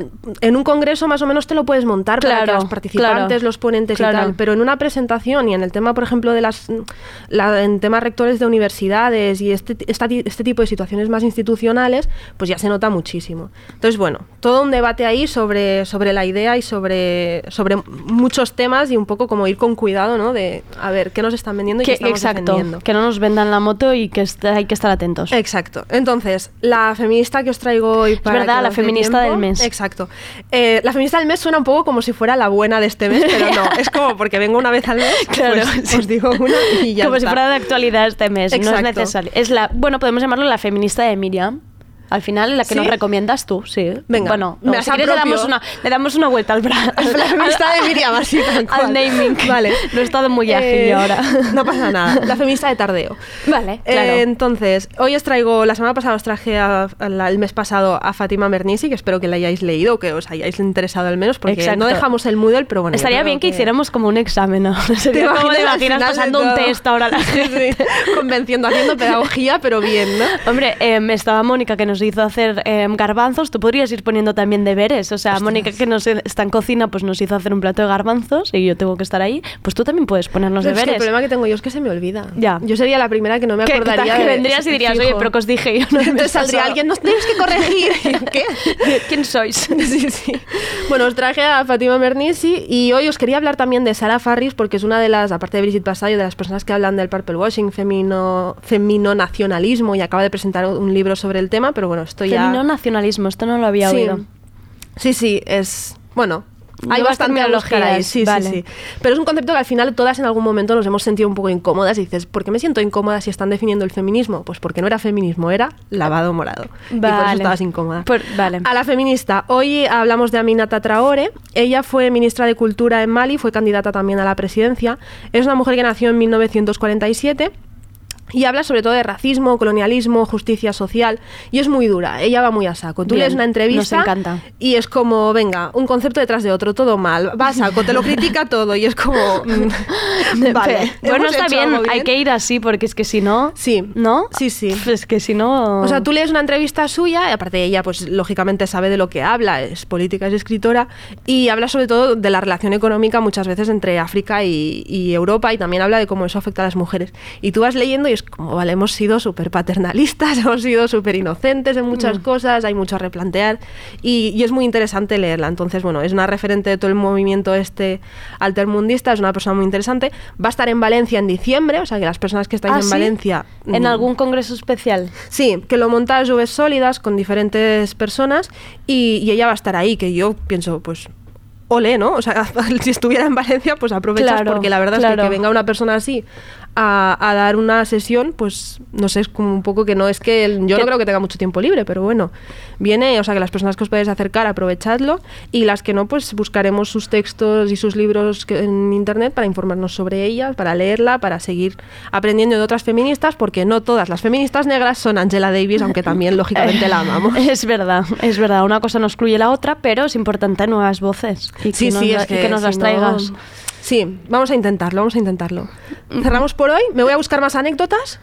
en un congreso más o menos te lo puedes montar claro, para que los participantes, los ponentes y tal. Pero en una presentación y en el tema, por ejemplo, de las en temas rectores de universidades y este, este tipo de situaciones más institucionales, pues ya se nota muchísimo. Entonces, bueno, todo un debate ahí sobre, sobre la idea y sobre, sobre muchos temas y un poco como ir con cuidado, ¿no? De a ver qué nos están vendiendo y qué estamos exacto. Que no nos vendan la moto y que hay que estar atentos. Exacto. Entonces, la feminista que os traigo hoy para. Es verdad, la feminista del mes. Exacto. Eh, la feminista del mes suena un poco como si fuera la buena de este mes, pero no. <laughs> Es como porque vengo una vez al mes, claro, pues, os digo una y ya Como si fuera de actualidad este mes. No es necesario. Es la, bueno, podemos llamarlo la feminista de Miriam. Al final, la que nos recomiendas tú, sí. Venga, bueno, no, si quieres, le damos, una, le damos una vuelta al brazo. la feminista de Miriam, así cual. Al naming. Vale. No he estado muy ágil eh, ahora. <laughs> No pasa nada. La feminista de tardeo. Vale, eh, claro. entonces, hoy os traigo, la semana pasada os traje el mes pasado a Fátima Mernisi, que espero que la hayáis leído, que os hayáis interesado al menos, porque no dejamos el Moodle, pero bueno. Estaría bien que, hiciéramos como un examen, ¿no? <laughs> Sería como te imaginas pasando un test ahora la <laughs> gente. Convenciendo, haciendo pedagogía, pero bien, ¿no? Hombre, eh, estaba Mónica que nos hizo hacer Em, garbanzos, tú podrías ir poniendo también deberes. O sea, Mónica, que nos está en cocina, pues nos hizo hacer un plato de garbanzos y yo tengo que estar ahí. Pues tú también puedes ponernos deberes. el problema que tengo yo es que se me olvida. Ya. Yo sería la primera que no me acordaría. Que, vendrías y dirías, oye, pero que os dije yo. No Entonces saldría alguien, nos tienes que corregir. <laughs> ¿Qué? ¿Quién sois? <laughs> sí, sí. Bueno, os traje a Fatima Mernisi y hoy os quería hablar también de Sara Farris porque es una de las, aparte de Brigitte Basayo, de las personas que hablan del purple washing, femino, femino nacionalismo y acaba de presentar un libro sobre el tema, pero bueno, estoy ya... Femino nacionalismo esto no lo había oído. Sí, sí, es. Bueno, hay bastante a ahí. Sí, sí, sí. Pero es un concepto que al final todas en algún momento nos hemos sentido un poco incómodas y dices, ¿por qué me siento incómoda si están definiendo el feminismo? Pues porque no era feminismo, era lavado morado. Y por eso estabas incómoda. vale. A la feminista. Hoy hablamos de Aminata Traore. Ella fue ministra de Cultura en Mali, fue candidata también a la presidencia. Es una mujer que nació en 1947 y habla sobre todo de racismo, colonialismo, justicia social y es muy dura, ella va muy a saco. Tú lees una entrevista encanta. y es como, venga, un concepto detrás de otro, todo mal, va a saco, te lo critica <laughs> todo y es como, mm, vale. Bueno, está bien, hay que ir así porque es que si no, sí, ¿no? Sí, sí. Es que si no... O sea, tú lees una entrevista suya, y aparte ella pues lógicamente sabe de lo que habla, es política, es escritora y habla sobre todo de la relación económica muchas veces entre África y, y Europa y también habla de cómo eso afecta a las mujeres. Y tú vas leyendo y es como, vale, hemos sido súper paternalistas, <laughs> hemos sido súper inocentes en muchas mm. cosas, hay mucho a replantear y, es muy interesante leerla. Entonces, bueno, es una referente de todo el movimiento este altermundista, es una persona muy interesante. Va a estar en Valencia en diciembre, o sea que las personas que estáis ah, en Valencia... ¿En mm, algún congreso especial? Sí, que lo monta Juves Sólidas con diferentes personas y, y ella va a estar ahí, que yo pienso, pues ole, ¿no? O sea, <laughs> si estuviera en Valencia, pues aprovechas porque la verdad es que, que venga una persona así a, dar una sesión, pues no sé, es como un poco que no es que yo no creo que tenga mucho tiempo libre, pero bueno, viene, o sea que las personas que os podéis acercar, aprovechadlo y las que no, pues buscaremos sus textos y sus libros en internet para informarnos sobre ellas, para leerla, para seguir aprendiendo de otras feministas, porque no todas las feministas negras son Angela Davis, aunque también <laughs> lógicamente la amamos. Es verdad, es verdad, una cosa no excluye la otra, pero es importante nuevas voces y que, nos, es que, nos las traigas. Sí, vamos a intentarlo, vamos a intentarlo. ¿Cerramos por hoy? ¿Me voy a buscar más anécdotas?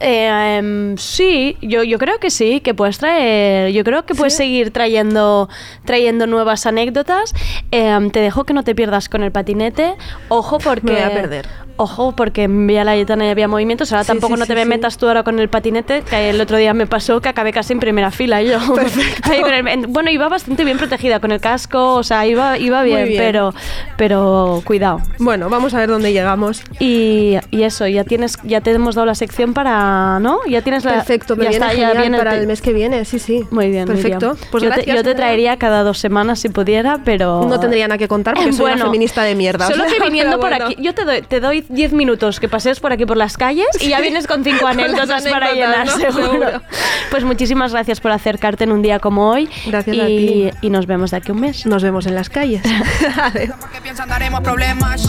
Eh, em, sí, yo, yo creo que sí, que puedes traer, yo creo que puedes seguir trayendo, trayendo nuevas anécdotas. Em, te dejo que no te pierdas con el patinete. Ojo porque... <laughs> Me voy a perder ojo, porque en Vía Layetana y había movimientos, ahora tampoco no te me metas tú ahora con el patinete, que el otro día me pasó que acabé casi en primera fila yo. <laughs> bueno, iba bastante bien protegida con el casco, o sea, iba, iba bien, Pero, pero cuidado. Bueno, vamos a ver dónde llegamos. Y, y, eso, ya tienes, ya te hemos dado la sección para, ¿no? Ya tienes la... Perfecto, me ya viene está, ya viene para el, mes que viene, sí, sí. Muy bien, Perfecto. Pues yo, te, yo te, traería cada dos semanas si pudiera, pero... No tendría nada que contar porque soy una feminista de mierda. Solo <laughs> que viniendo por aquí, yo te doy, te doy 10 minutos que pasees por aquí por las calles y ya vienes con <laughs> cinco anécdotas, para llenar, seguro. Pues muchísimas gracias por acercarte en un día como hoy. Gracias y, a ti. Y nos vemos de aquí un mes. Nos vemos en las calles. <laughs> ¿Qué piensan daremos problemas?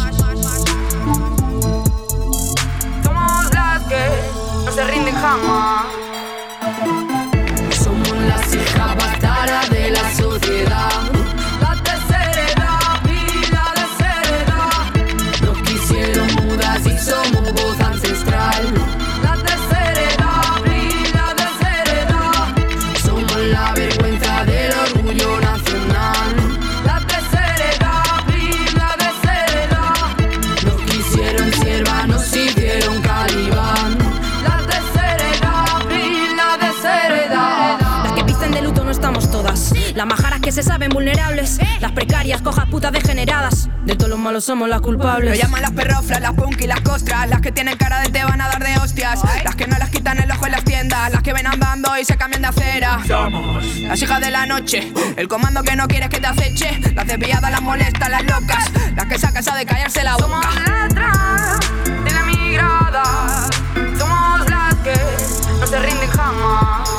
Las que no se rinden jamás. Somos las hijas bastardas de la sociedad. Que se saben vulnerables. Las precarias, cojas putas degeneradas. De todos los malos somos las culpables. Lo llaman las perroflas, las punk y las costras. Las que tienen cara de te van a dar de hostias. Las que no las quitan el ojo en las tiendas. Las que ven andando y se cambian de acera. Somos las hijas de la noche. El comando que no quieres que te aceche. Las desviadas, las molestas, las locas. Las que sacan de callarse la boca. Somos letras de la migrada. Somos las que no se rinden jamás.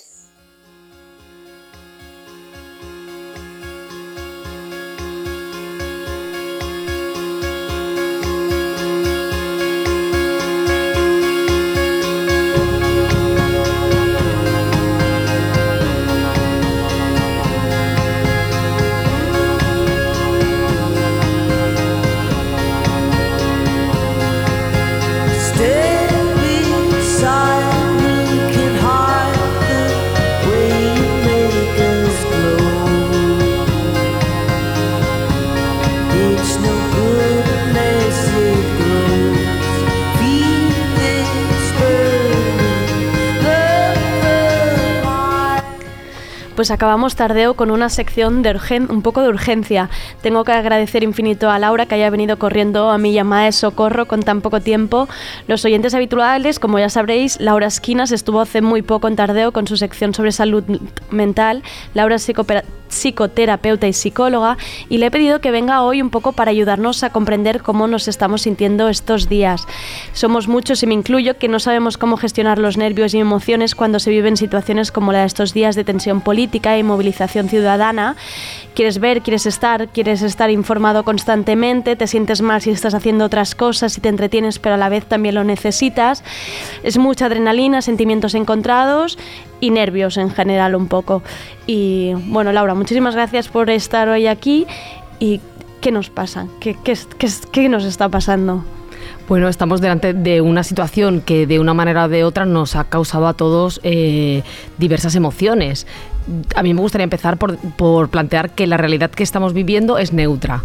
Acabamos tardeo con una sección de un poco de urgencia. Tengo que agradecer infinito a Laura que haya venido corriendo a mi llamada de socorro con tan poco tiempo. Los oyentes habituales, como ya sabréis, Laura Esquinas estuvo hace muy poco en tardeo con su sección sobre salud mental. Laura es psicoterapeuta y psicóloga y le he pedido que venga hoy un poco para ayudarnos a comprender cómo nos estamos sintiendo estos días. Somos muchos y me incluyo que no sabemos cómo gestionar los nervios y emociones cuando se viven situaciones como la de estos días de tensión política y movilización ciudadana. Quieres ver, quieres estar, quieres estar informado constantemente, te sientes mal si estás haciendo otras cosas y te entretienes, pero a la vez también lo necesitas. Es mucha adrenalina, sentimientos encontrados y nervios en general un poco. Y bueno, Laura, muchísimas gracias por estar hoy aquí. ¿Y qué nos pasa? ¿Qué, qué, qué, qué nos está pasando? Bueno, estamos delante de una situación que de una manera o de otra nos ha causado a todos eh, diversas emociones. A mí me gustaría empezar por, por plantear que la realidad que estamos viviendo es neutra.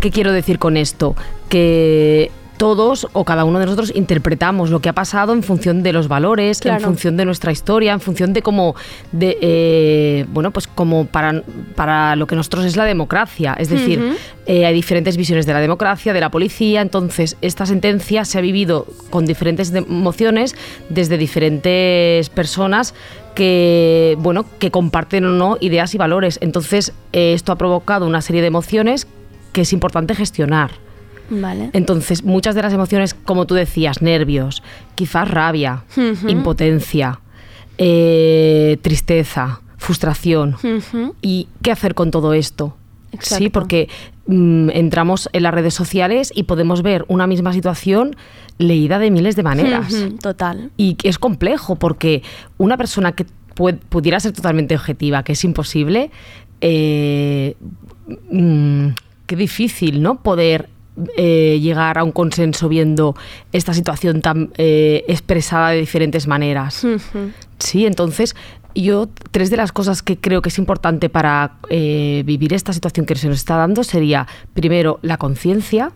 ¿Qué quiero decir con esto? Que todos o cada uno de nosotros interpretamos lo que ha pasado en función de los valores, en función de nuestra historia, en función de cómo, de, eh, bueno, pues como para, para lo que nosotros es la democracia. Es decir, eh, hay diferentes visiones de la democracia, de la policía. Entonces, esta sentencia se ha vivido con diferentes emociones desde diferentes personas que bueno que comparten o no ideas y valores. Entonces, eh, esto ha provocado una serie de emociones que es importante gestionar. Entonces, muchas de las emociones, como tú decías, nervios, quizás rabia, impotencia, eh, tristeza, frustración. ¿Y qué hacer con todo esto? Sí, porque mm, entramos en las redes sociales y podemos ver una misma situación leída de miles de maneras. total. Y es complejo porque una persona que pudiera ser totalmente objetiva, que es imposible, eh, mm, qué difícil, ¿no? Poder eh, llegar a un consenso viendo esta situación tan eh, expresada de diferentes maneras. Sí, entonces yo tres de las cosas que creo que es importante para eh, vivir esta situación que se nos está dando sería, primero, la conciencia.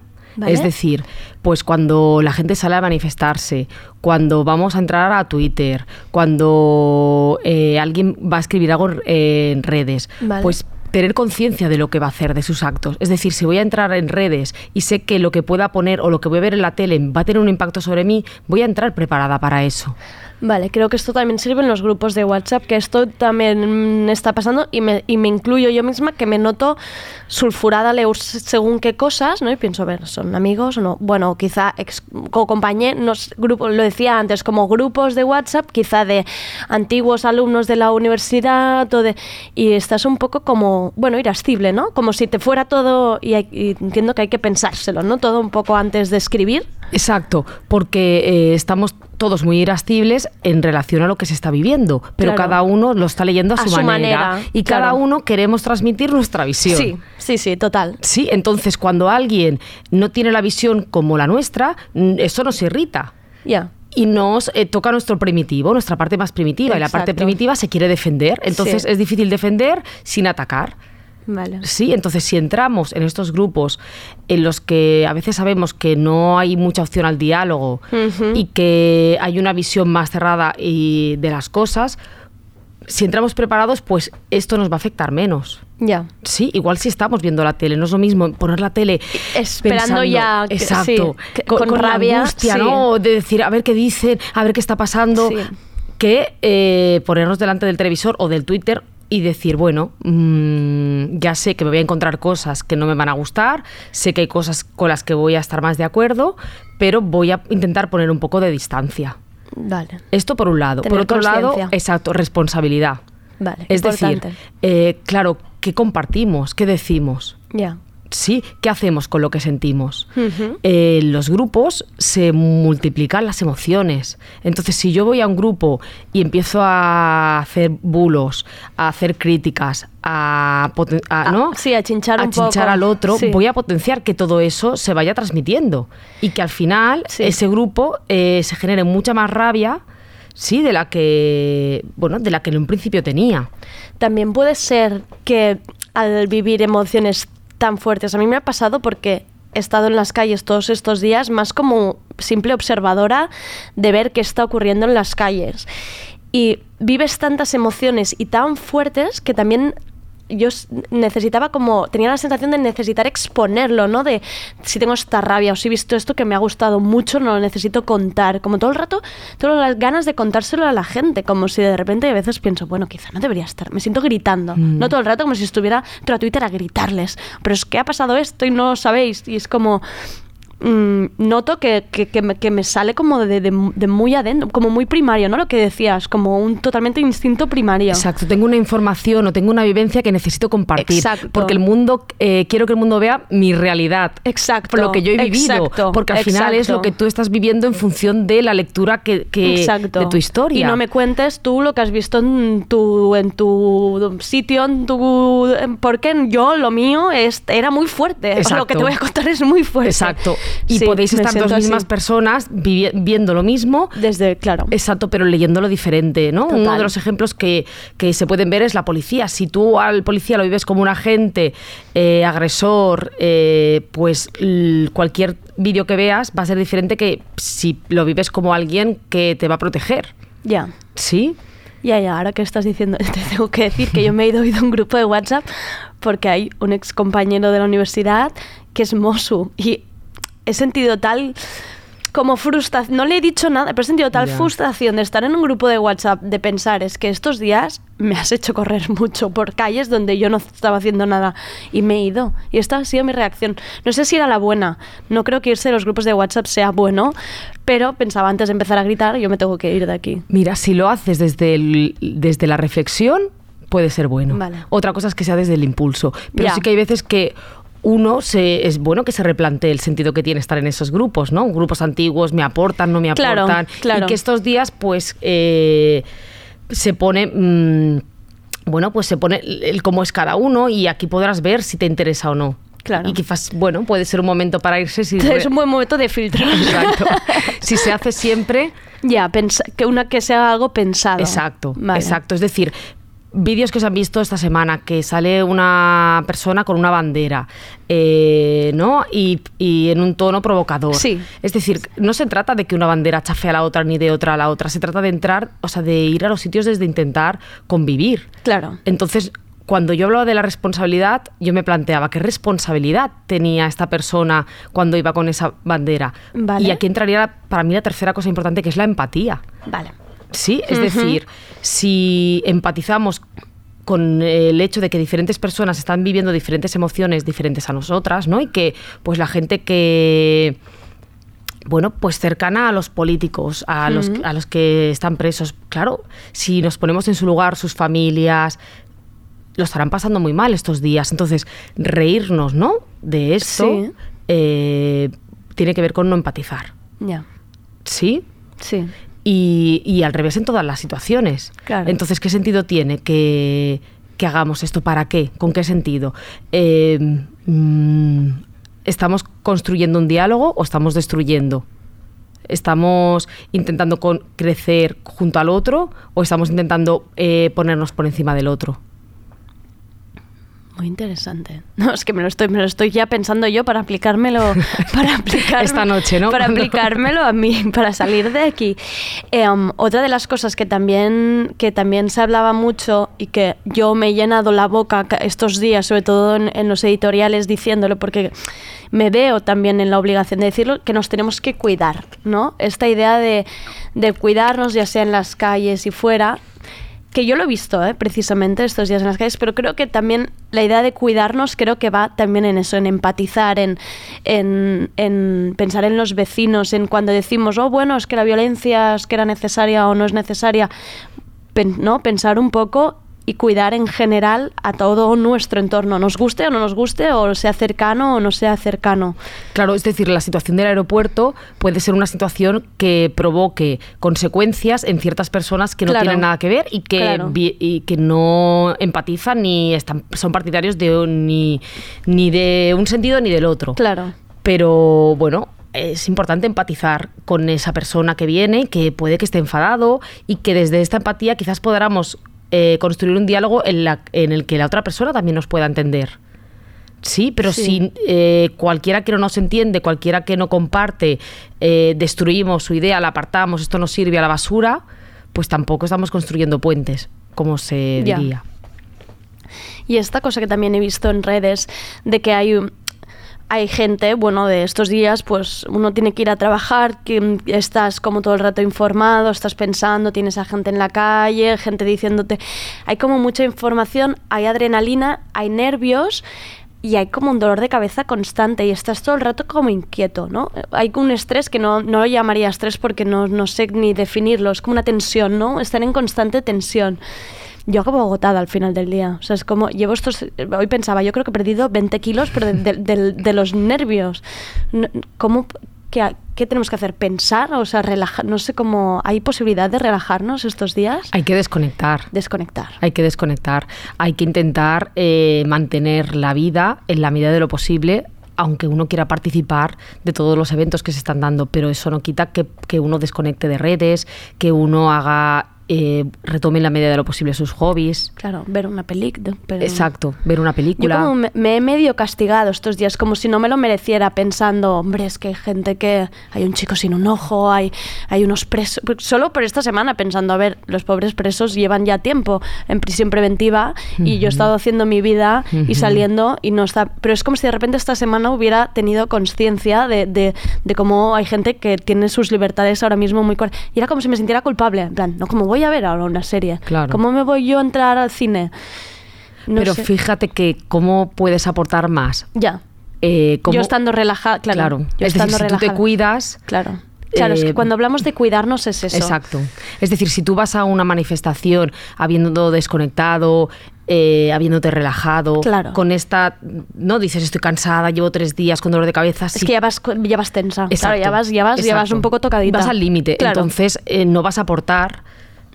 Es decir, pues cuando la gente sale a manifestarse, cuando vamos a entrar a Twitter, cuando alguien va a escribir algo en redes, pues tener conciencia de lo que va a hacer, de sus actos. Es decir, si voy a entrar en redes y sé que lo que pueda poner o lo que voy a ver en la tele va a tener un impacto sobre mí, voy a entrar preparada para eso. Vale, creo que esto también sirve en los grupos de WhatsApp, que esto también está pasando y me, y me incluyo yo misma, que me noto sulfurada leo según qué cosas, ¿no? Y pienso, a ver, ¿son amigos o no? Bueno, quizá ex, o compañeros, grupos, lo decía antes, como grupos de WhatsApp, quizá de antiguos alumnos de la universidad o de, y estás un poco como, bueno, irascible, ¿no? Como si te fuera todo, y, entiendo que hay que pensárselo, ¿no? Todo un poco antes de escribir. Exacto, porque eh, estamos todos muy irascibles en relación a lo que se está viviendo, pero cada uno lo está leyendo a, su, manera, y cada uno queremos transmitir nuestra visión. Sí, sí, sí, total. Sí, entonces cuando alguien no tiene la visión como la nuestra, eso nos irrita. Ya. y nos eh, toca nuestro primitivo, nuestra parte más primitiva. Y la parte primitiva se quiere defender. Entonces es difícil defender sin atacar. Sí, entonces si entramos en estos grupos en los que a veces sabemos que no hay mucha opción al diálogo y que hay una visión más cerrada y de las cosas, si entramos preparados, pues esto nos va a afectar menos. Ya. Sí, igual si estamos viendo la tele, no es lo mismo poner la tele esperando ya, exacto, con, rabia, angustia, ¿no? De decir, a ver qué dicen, a ver qué está pasando, que eh, ponernos delante del televisor o del Twitter y decir, bueno, mm, ya sé que me voy a encontrar cosas que no me van a gustar, sé que hay cosas con las que voy a estar más de acuerdo, pero voy a intentar poner un poco de distancia. Vale. Esto por un lado. por otro lado, exacto, responsabilidad. Vale. Es decir, eh, claro, ¿qué compartimos? ¿Qué decimos? Ya sí, ¿qué hacemos con lo que sentimos? En los grupos se multiplican las emociones. Entonces, si yo voy a un grupo y empiezo a hacer bulos, a hacer críticas, a, ¿no? sí, a chinchar, un chinchar al otro, voy a potenciar que todo eso se vaya transmitiendo y que al final ese grupo eh, se genere mucha más rabia sí, de la que, bueno, de la que en un principio tenía. También puede ser que al vivir emociones tan fuertes. A mí me ha pasado porque he estado en las calles todos estos días más como simple observadora de ver qué está ocurriendo en las calles. y vives tantas emociones y tan fuertes que también yo necesitaba como, tenía la sensación de necesitar exponerlo, ¿no? De si tengo esta rabia o si he visto esto que me ha gustado mucho, no lo necesito contar. Como todo el rato, tengo las ganas de contárselo a la gente, como si de repente a veces pienso, bueno, quizá no debería estar. Me siento gritando, mm. no todo el rato como si estuviera a Twitter a gritarles. Pero es que ha pasado esto y no lo sabéis. Y es como, Mm, noto que, que, me, que, me, sale como de, de, muy adentro, como muy primario, ¿no? Lo que decías, como un totalmente instinto primario. Exacto, tengo una información o tengo una vivencia que necesito compartir. Exacto. Porque el mundo, eh, quiero que el mundo vea mi realidad. Exacto. Por lo que yo he vivido. Exacto, porque al final es lo que tú estás viviendo en función de la lectura que, que de tu historia. Y no me cuentes tú lo que has visto en tu, en tu sitio, en tu... Porque yo, lo mío, es, era muy fuerte. Exacto. lo que te voy a contar es muy fuerte. Exacto y podéis estar dos mismas personas viendo lo mismo. Desde, claro. Exacto, pero leyéndolo diferente, ¿no? Uno de los ejemplos que, que, se pueden ver es la policía. Si tú al policía lo vives como un agente eh, agresor, eh, pues cualquier vídeo que veas va a ser diferente que si lo vives como alguien que te va a proteger. Ya. ¿Sí? Ya, ya, ahora que estás diciendo, <laughs> te tengo que decir que yo me he ido a un grupo de WhatsApp porque hay un ex compañero de la universidad que es Mosu y he sentido tal como frustración, no le he dicho nada, pero he sentido tal frustración de estar en un grupo de WhatsApp, de pensar, es que estos días me has hecho correr <laughs> mucho por calles donde yo no estaba haciendo nada y me he ido. Y esta ha sido mi reacción. No sé si era la buena, no creo que irse de los grupos de WhatsApp sea bueno, pero pensaba antes de empezar a gritar, yo me tengo que ir de aquí. Mira, si lo haces desde, desde la reflexión, puede ser bueno. Otra cosa es que sea desde el impulso. Pero sí que hay veces que uno se, es bueno que se replantee el sentido que tiene estar en esos grupos, ¿no? Grupos antiguos me aportan, no me aportan. Y que estos días, pues, eh, se pone. Mm, bueno, pues se pone el cómo es cada uno y aquí podrás ver si te interesa o no. Claro. Y quizás, bueno, puede ser un momento para irse. Si <laughs> es un buen momento de filtrar. Exacto. si se hace siempre. <laughs> Ya, que una que sea algo pensado. Exacto, exacto. Es decir, vídeos que os han visto esta semana, que sale una persona con una bandera, eh, ¿no? Y, en un tono provocador. Sí. Es decir, no se trata de que una bandera chafe a la otra ni de otra a la otra, se trata de entrar, o sea, de ir a los sitios desde intentar convivir. Claro. Entonces, cuando yo hablaba de la responsabilidad, yo me planteaba qué responsabilidad tenía esta persona cuando iba con esa bandera. Y aquí entraría para mí la tercera cosa importante, que es la empatía. Vale. Sí, es decir, si empatizamos con el hecho de que diferentes personas están viviendo diferentes emociones diferentes a nosotras, ¿no? Y que pues la gente que bueno, pues cercana a los políticos, a, los, a los que están presos. Claro, si nos ponemos en su lugar, sus familias, lo estarán pasando muy mal estos días. Entonces, reírnos, ¿no? De esto eh, tiene que ver con no empatizar. Ya. ¿Sí? Sí y, al revés en todas las situaciones. Entonces, ¿qué sentido tiene que, hagamos esto? ¿Para qué? ¿Con qué sentido? Eh, mm, ¿Estamos construyendo un diálogo o estamos destruyendo? ¿Estamos intentando crecer junto al otro o estamos intentando eh, ponernos por encima del otro? Muy interesante. <laughs> No, es que me lo estoy, me lo estoy ya pensando yo para aplicármelo, <laughs> para aplicar esta noche, ¿no? Para aplicármelo a mí, <laughs> para salir de aquí. Em, otra de las cosas que también, que también se hablaba mucho y que yo me he llenado la boca estos días, sobre todo en, los editoriales, diciéndolo, porque me veo también en la obligación de decirlo, que nos tenemos que cuidar, ¿no? Esta idea de, de cuidarnos, ya sea en las calles y fuera, que yo lo he visto ¿eh? precisamente estos días en las calles, pero creo que también la idea de cuidarnos creo que va también en eso, en empatizar, en, en, pensar en los vecinos, en cuando decimos, oh, bueno, es que la violencia es que era necesaria o no es necesaria, ¿no? pensar un poco y cuidar en general a todo nuestro entorno, nos guste o no nos guste, o sea cercano o no sea cercano. Claro, es decir, la situación del aeropuerto puede ser una situación que provoque consecuencias en ciertas personas que no tienen nada que ver y que, y que no empatizan ni están, son partidarios de ni, ni de un sentido ni del otro. Claro. Pero bueno, es importante empatizar con esa persona que viene, que puede que esté enfadado y que desde esta empatía quizás podamos eh, construir un diálogo en, la, en el que la otra persona también nos pueda entender. Sí, pero si eh, cualquiera que no nos entiende, cualquiera que no comparte, eh, destruimos su idea, la apartamos, esto nos sirve a la basura, pues tampoco estamos construyendo puentes, como se diría. Y esta cosa que también he visto en redes, de que hay hay gente, bueno, de estos días, pues uno tiene que ir a trabajar, que estás como todo el rato informado, estás pensando, tienes a gente en la calle, gente diciéndote, hay como mucha información, hay adrenalina, hay nervios y hay como un dolor de cabeza constante y estás todo el rato como inquieto, ¿no? Hay un estrés que no, no lo llamaría estrés porque no, no sé ni definirlo, es como una tensión, ¿no? Están en constante tensión yo acabo agotada al final del día. O sea, es como, llevo estos, hoy pensaba, yo creo que he perdido 20 kilos, pero de, los nervios. ¿Cómo, qué, qué, tenemos que hacer? ¿Pensar? O sea, relajar, no sé cómo, ¿hay posibilidad de relajarnos estos días? Hay que desconectar. Desconectar. Hay que desconectar. Hay que intentar eh, mantener la vida en la medida de lo posible aunque uno quiera participar de todos los eventos que se están dando, pero eso no quita que, que uno desconecte de redes, que uno haga eh, retome en la medida de lo posible sus hobbies. Claro, ver una película. Exacto, ver una película. Yo como me, he medio castigado estos días, como si no me lo mereciera, pensando, hombre, es que hay gente que... Hay un chico sin un ojo, hay, hay unos presos... Solo por esta semana pensando, a ver, los pobres presos llevan ya tiempo en prisión preventiva y yo he estado haciendo mi vida y saliendo y no está... Pero es como si de repente esta semana hubiera tenido conciencia de, de, de, cómo hay gente que tiene sus libertades ahora mismo muy... Y era como si me sintiera culpable, en plan, no, como voy a ver ahora una serie. Claro. ¿Cómo me voy yo a entrar al cine? Pero fíjate que cómo puedes aportar más. Ya. Eh, yo estando relajada, claro. es decir, si tú te cuidas, claro. Claro, es que eh, cuando hablamos de cuidarnos es eso. Exacto. Es decir, si tú vas a una manifestación habiendo desconectado, eh, habiéndote relajado, claro. con esta, no dices estoy cansada, llevo tres días con dolor de cabeza. Es que ya vas, ya vas tensa, claro, ya vas, ya vas, ya vas un poco tocadita. Vas al límite, entonces no vas a aportar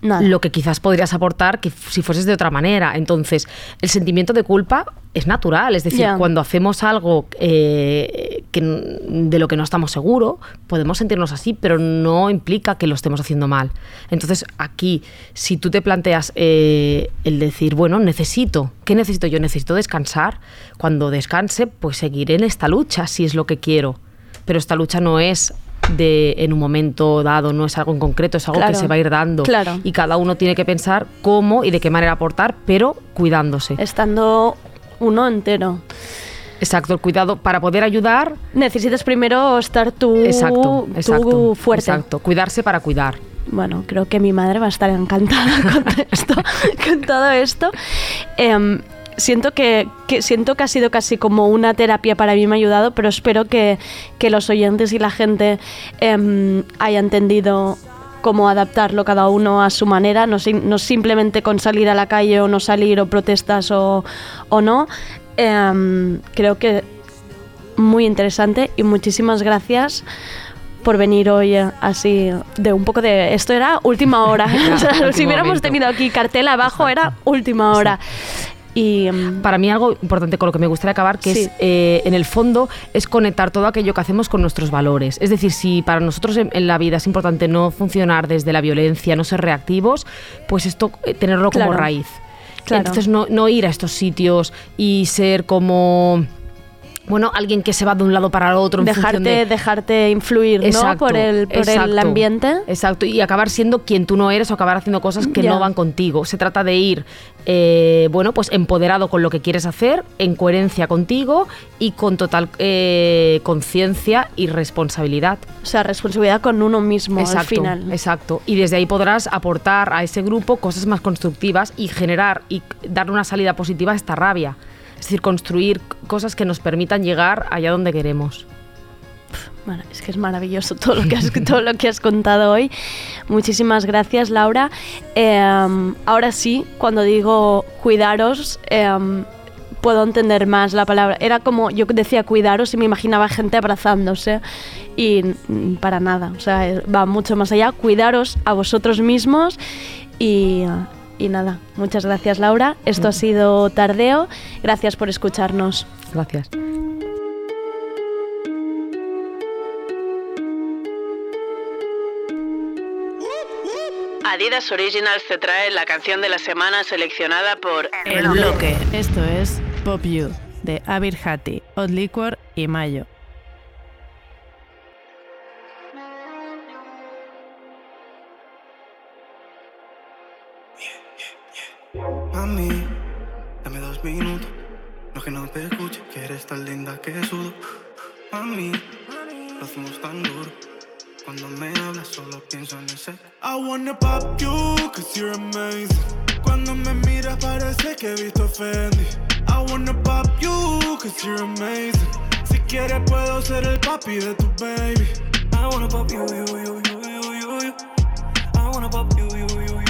lo que quizás podrías aportar que si fueses de otra manera. Entonces, el sentimiento de culpa es natural, es decir, cuando hacemos algo eh, que, de lo que no estamos seguros, podemos sentirnos así, pero no implica que lo estemos haciendo mal. Entonces, aquí, si tú te planteas eh, el decir, bueno, necesito, ¿qué necesito yo? Necesito descansar. Cuando descanse, pues seguiré en esta lucha, si es lo que quiero. Pero esta lucha no es de en un momento dado, no es algo en concreto, es algo que se va a ir dando. Claro. Y cada uno tiene que pensar cómo y de qué manera aportar, pero cuidándose. Estando uno entero. Exacto, el cuidado para poder ayudar. Necesitas primero estar tú, exacto, exacto, fuerte. Exacto, cuidarse para cuidar. Bueno, creo que mi madre va a estar encantada <laughs> con, esto, con todo esto. Em, siento que, siento que ha sido casi como una terapia para mí, me ha ayudado, pero espero que, los oyentes y la gente eh, haya entendido cómo adaptarlo cada uno a su manera, no, no, simplemente con salir a la calle o no salir o protestas o, no. Em, creo que muy interesante y muchísimas gracias por venir hoy eh, así de un poco de esto era última hora. <laughs> Si hubiéramos tenido aquí cartel abajo era última hora y mm, para mí algo importante con lo que me gustaría acabar, que es, eh, en el fondo, es conectar todo aquello que hacemos con nuestros valores. Es decir, si para nosotros en, la vida es importante no funcionar desde la violencia, no ser reactivos, pues esto, eh, tenerlo como raíz. Entonces no, no ir a estos sitios y ser como bueno, alguien que se va de un lado para el otro. En dejarte, de... dejarte influir ¿no? por, el, por el ambiente. Exacto, y acabar siendo quien tú no eres o acabar haciendo cosas que no van contigo. Se trata de ir, eh, bueno, pues empoderado con lo que quieres hacer, en coherencia contigo y con total eh, conciencia y responsabilidad. O sea, responsabilidad con uno mismo al final. Exacto, y desde ahí podrás aportar a ese grupo cosas más constructivas y generar y darle una salida positiva a esta rabia. Es decir, construir cosas que nos permitan llegar allá donde queremos. Bueno, es que es maravilloso todo lo que has, <laughs> todo lo que has contado hoy. Muchísimas gracias, Laura. Em, ahora sí, cuando digo cuidaros, em, puedo entender más la palabra. Era como, yo decía cuidaros y me imaginaba gente abrazándose y para nada. O sea, va mucho más allá. Cuidaros a vosotros mismos y, y nada, muchas gracias Laura. Esto ha sido Tardeo. Gracias por escucharnos. Gracias. Adidas Originals te trae la canción de la semana seleccionada por El Bloque. Esto es Pop You de Abir Hati, Odd Liquor y Mayo. Mami, dame dos minutos. No que no te escuche, que eres tan linda que sudo. Mami, lo hacemos tan duro. Cuando me hablas solo pienso en ese. I wanna pop you, cause you're amazing. Cuando me miras parece que he visto Fendi. I wanna pop you, cause you're amazing. Si quieres puedo ser el papi de tu baby. I wanna pop you, you, you, you, you, you, you. I wanna pop you, you, you, you,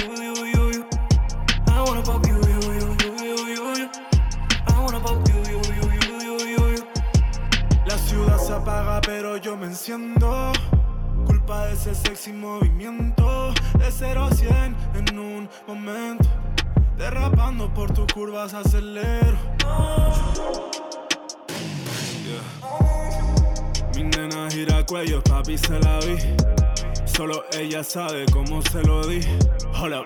La ciudad se apaga pero yo me enciendo. Culpa de ese sexy movimiento. De 0 a 100 en un momento. Derrapando por tus curvas acelero. Mi nena gira cuello, papi se la vi. Solo ella sabe cómo se lo di. Hola,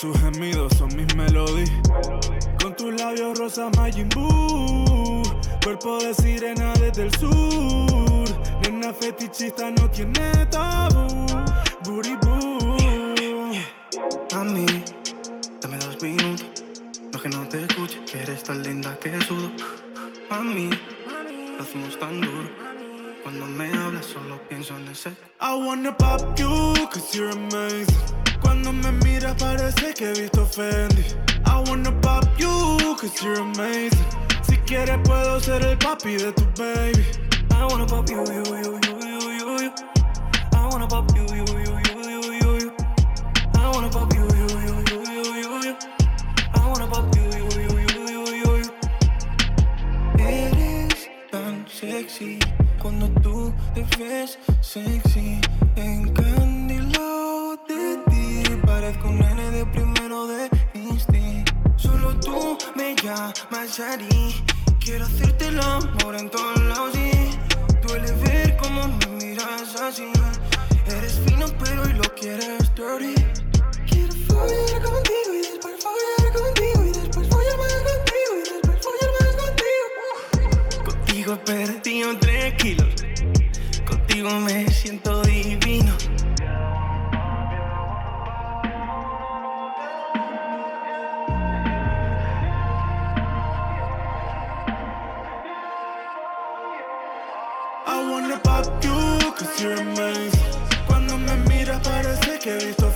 sus gemidos son mis melodías. Con tus labios rosa Majin Buu. Cuerpo de sirena desde el sur. Nena fetichista no tiene tabú. Booty boo. Mami, dame dos minutos. No que no te escuche, que eres tan linda que sudo. Mami, lo hacemos tan duro. Cuando me hablas solo pienso en ese. I wanna pop you, cause you're amazing. Cuando me miras parece que he visto Fendi. I wanna pop you, cause you're amazing. Si quieres puedo ser el papi de tu baby. I wanna pop you, you, you, you, you, you, you. I wanna pop you, you, you, you, you, you, you. I wanna pop you, you, you, you, you, you, you. I wanna pop you, you, you, you, you, you, you. Eres tan sexy cuando tú te ves sexy. Parezco un nene de primero de instinto. Solo tú me llamas Ari. Quiero hacerte el amor en todos lados y duele ver cómo me miras así. Eres fino pero hoy lo quieres dirty. Quiero follar contigo y después follar contigo y después follar más contigo y después follar más contigo. Contigo he perdido tres kilos. Contigo me siento divino.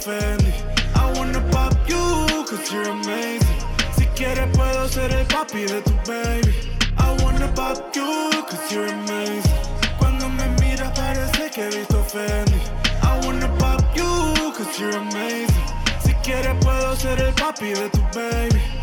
Fendi. I wanna pop you, cause you're amazing. Si quieres puedo ser el papi de tu baby. I wanna pop you, cause you're amazing. Cuando me miras parece que he visto Fendi. I wanna pop you, cause you're amazing. Si quieres puedo ser el papi de tu baby.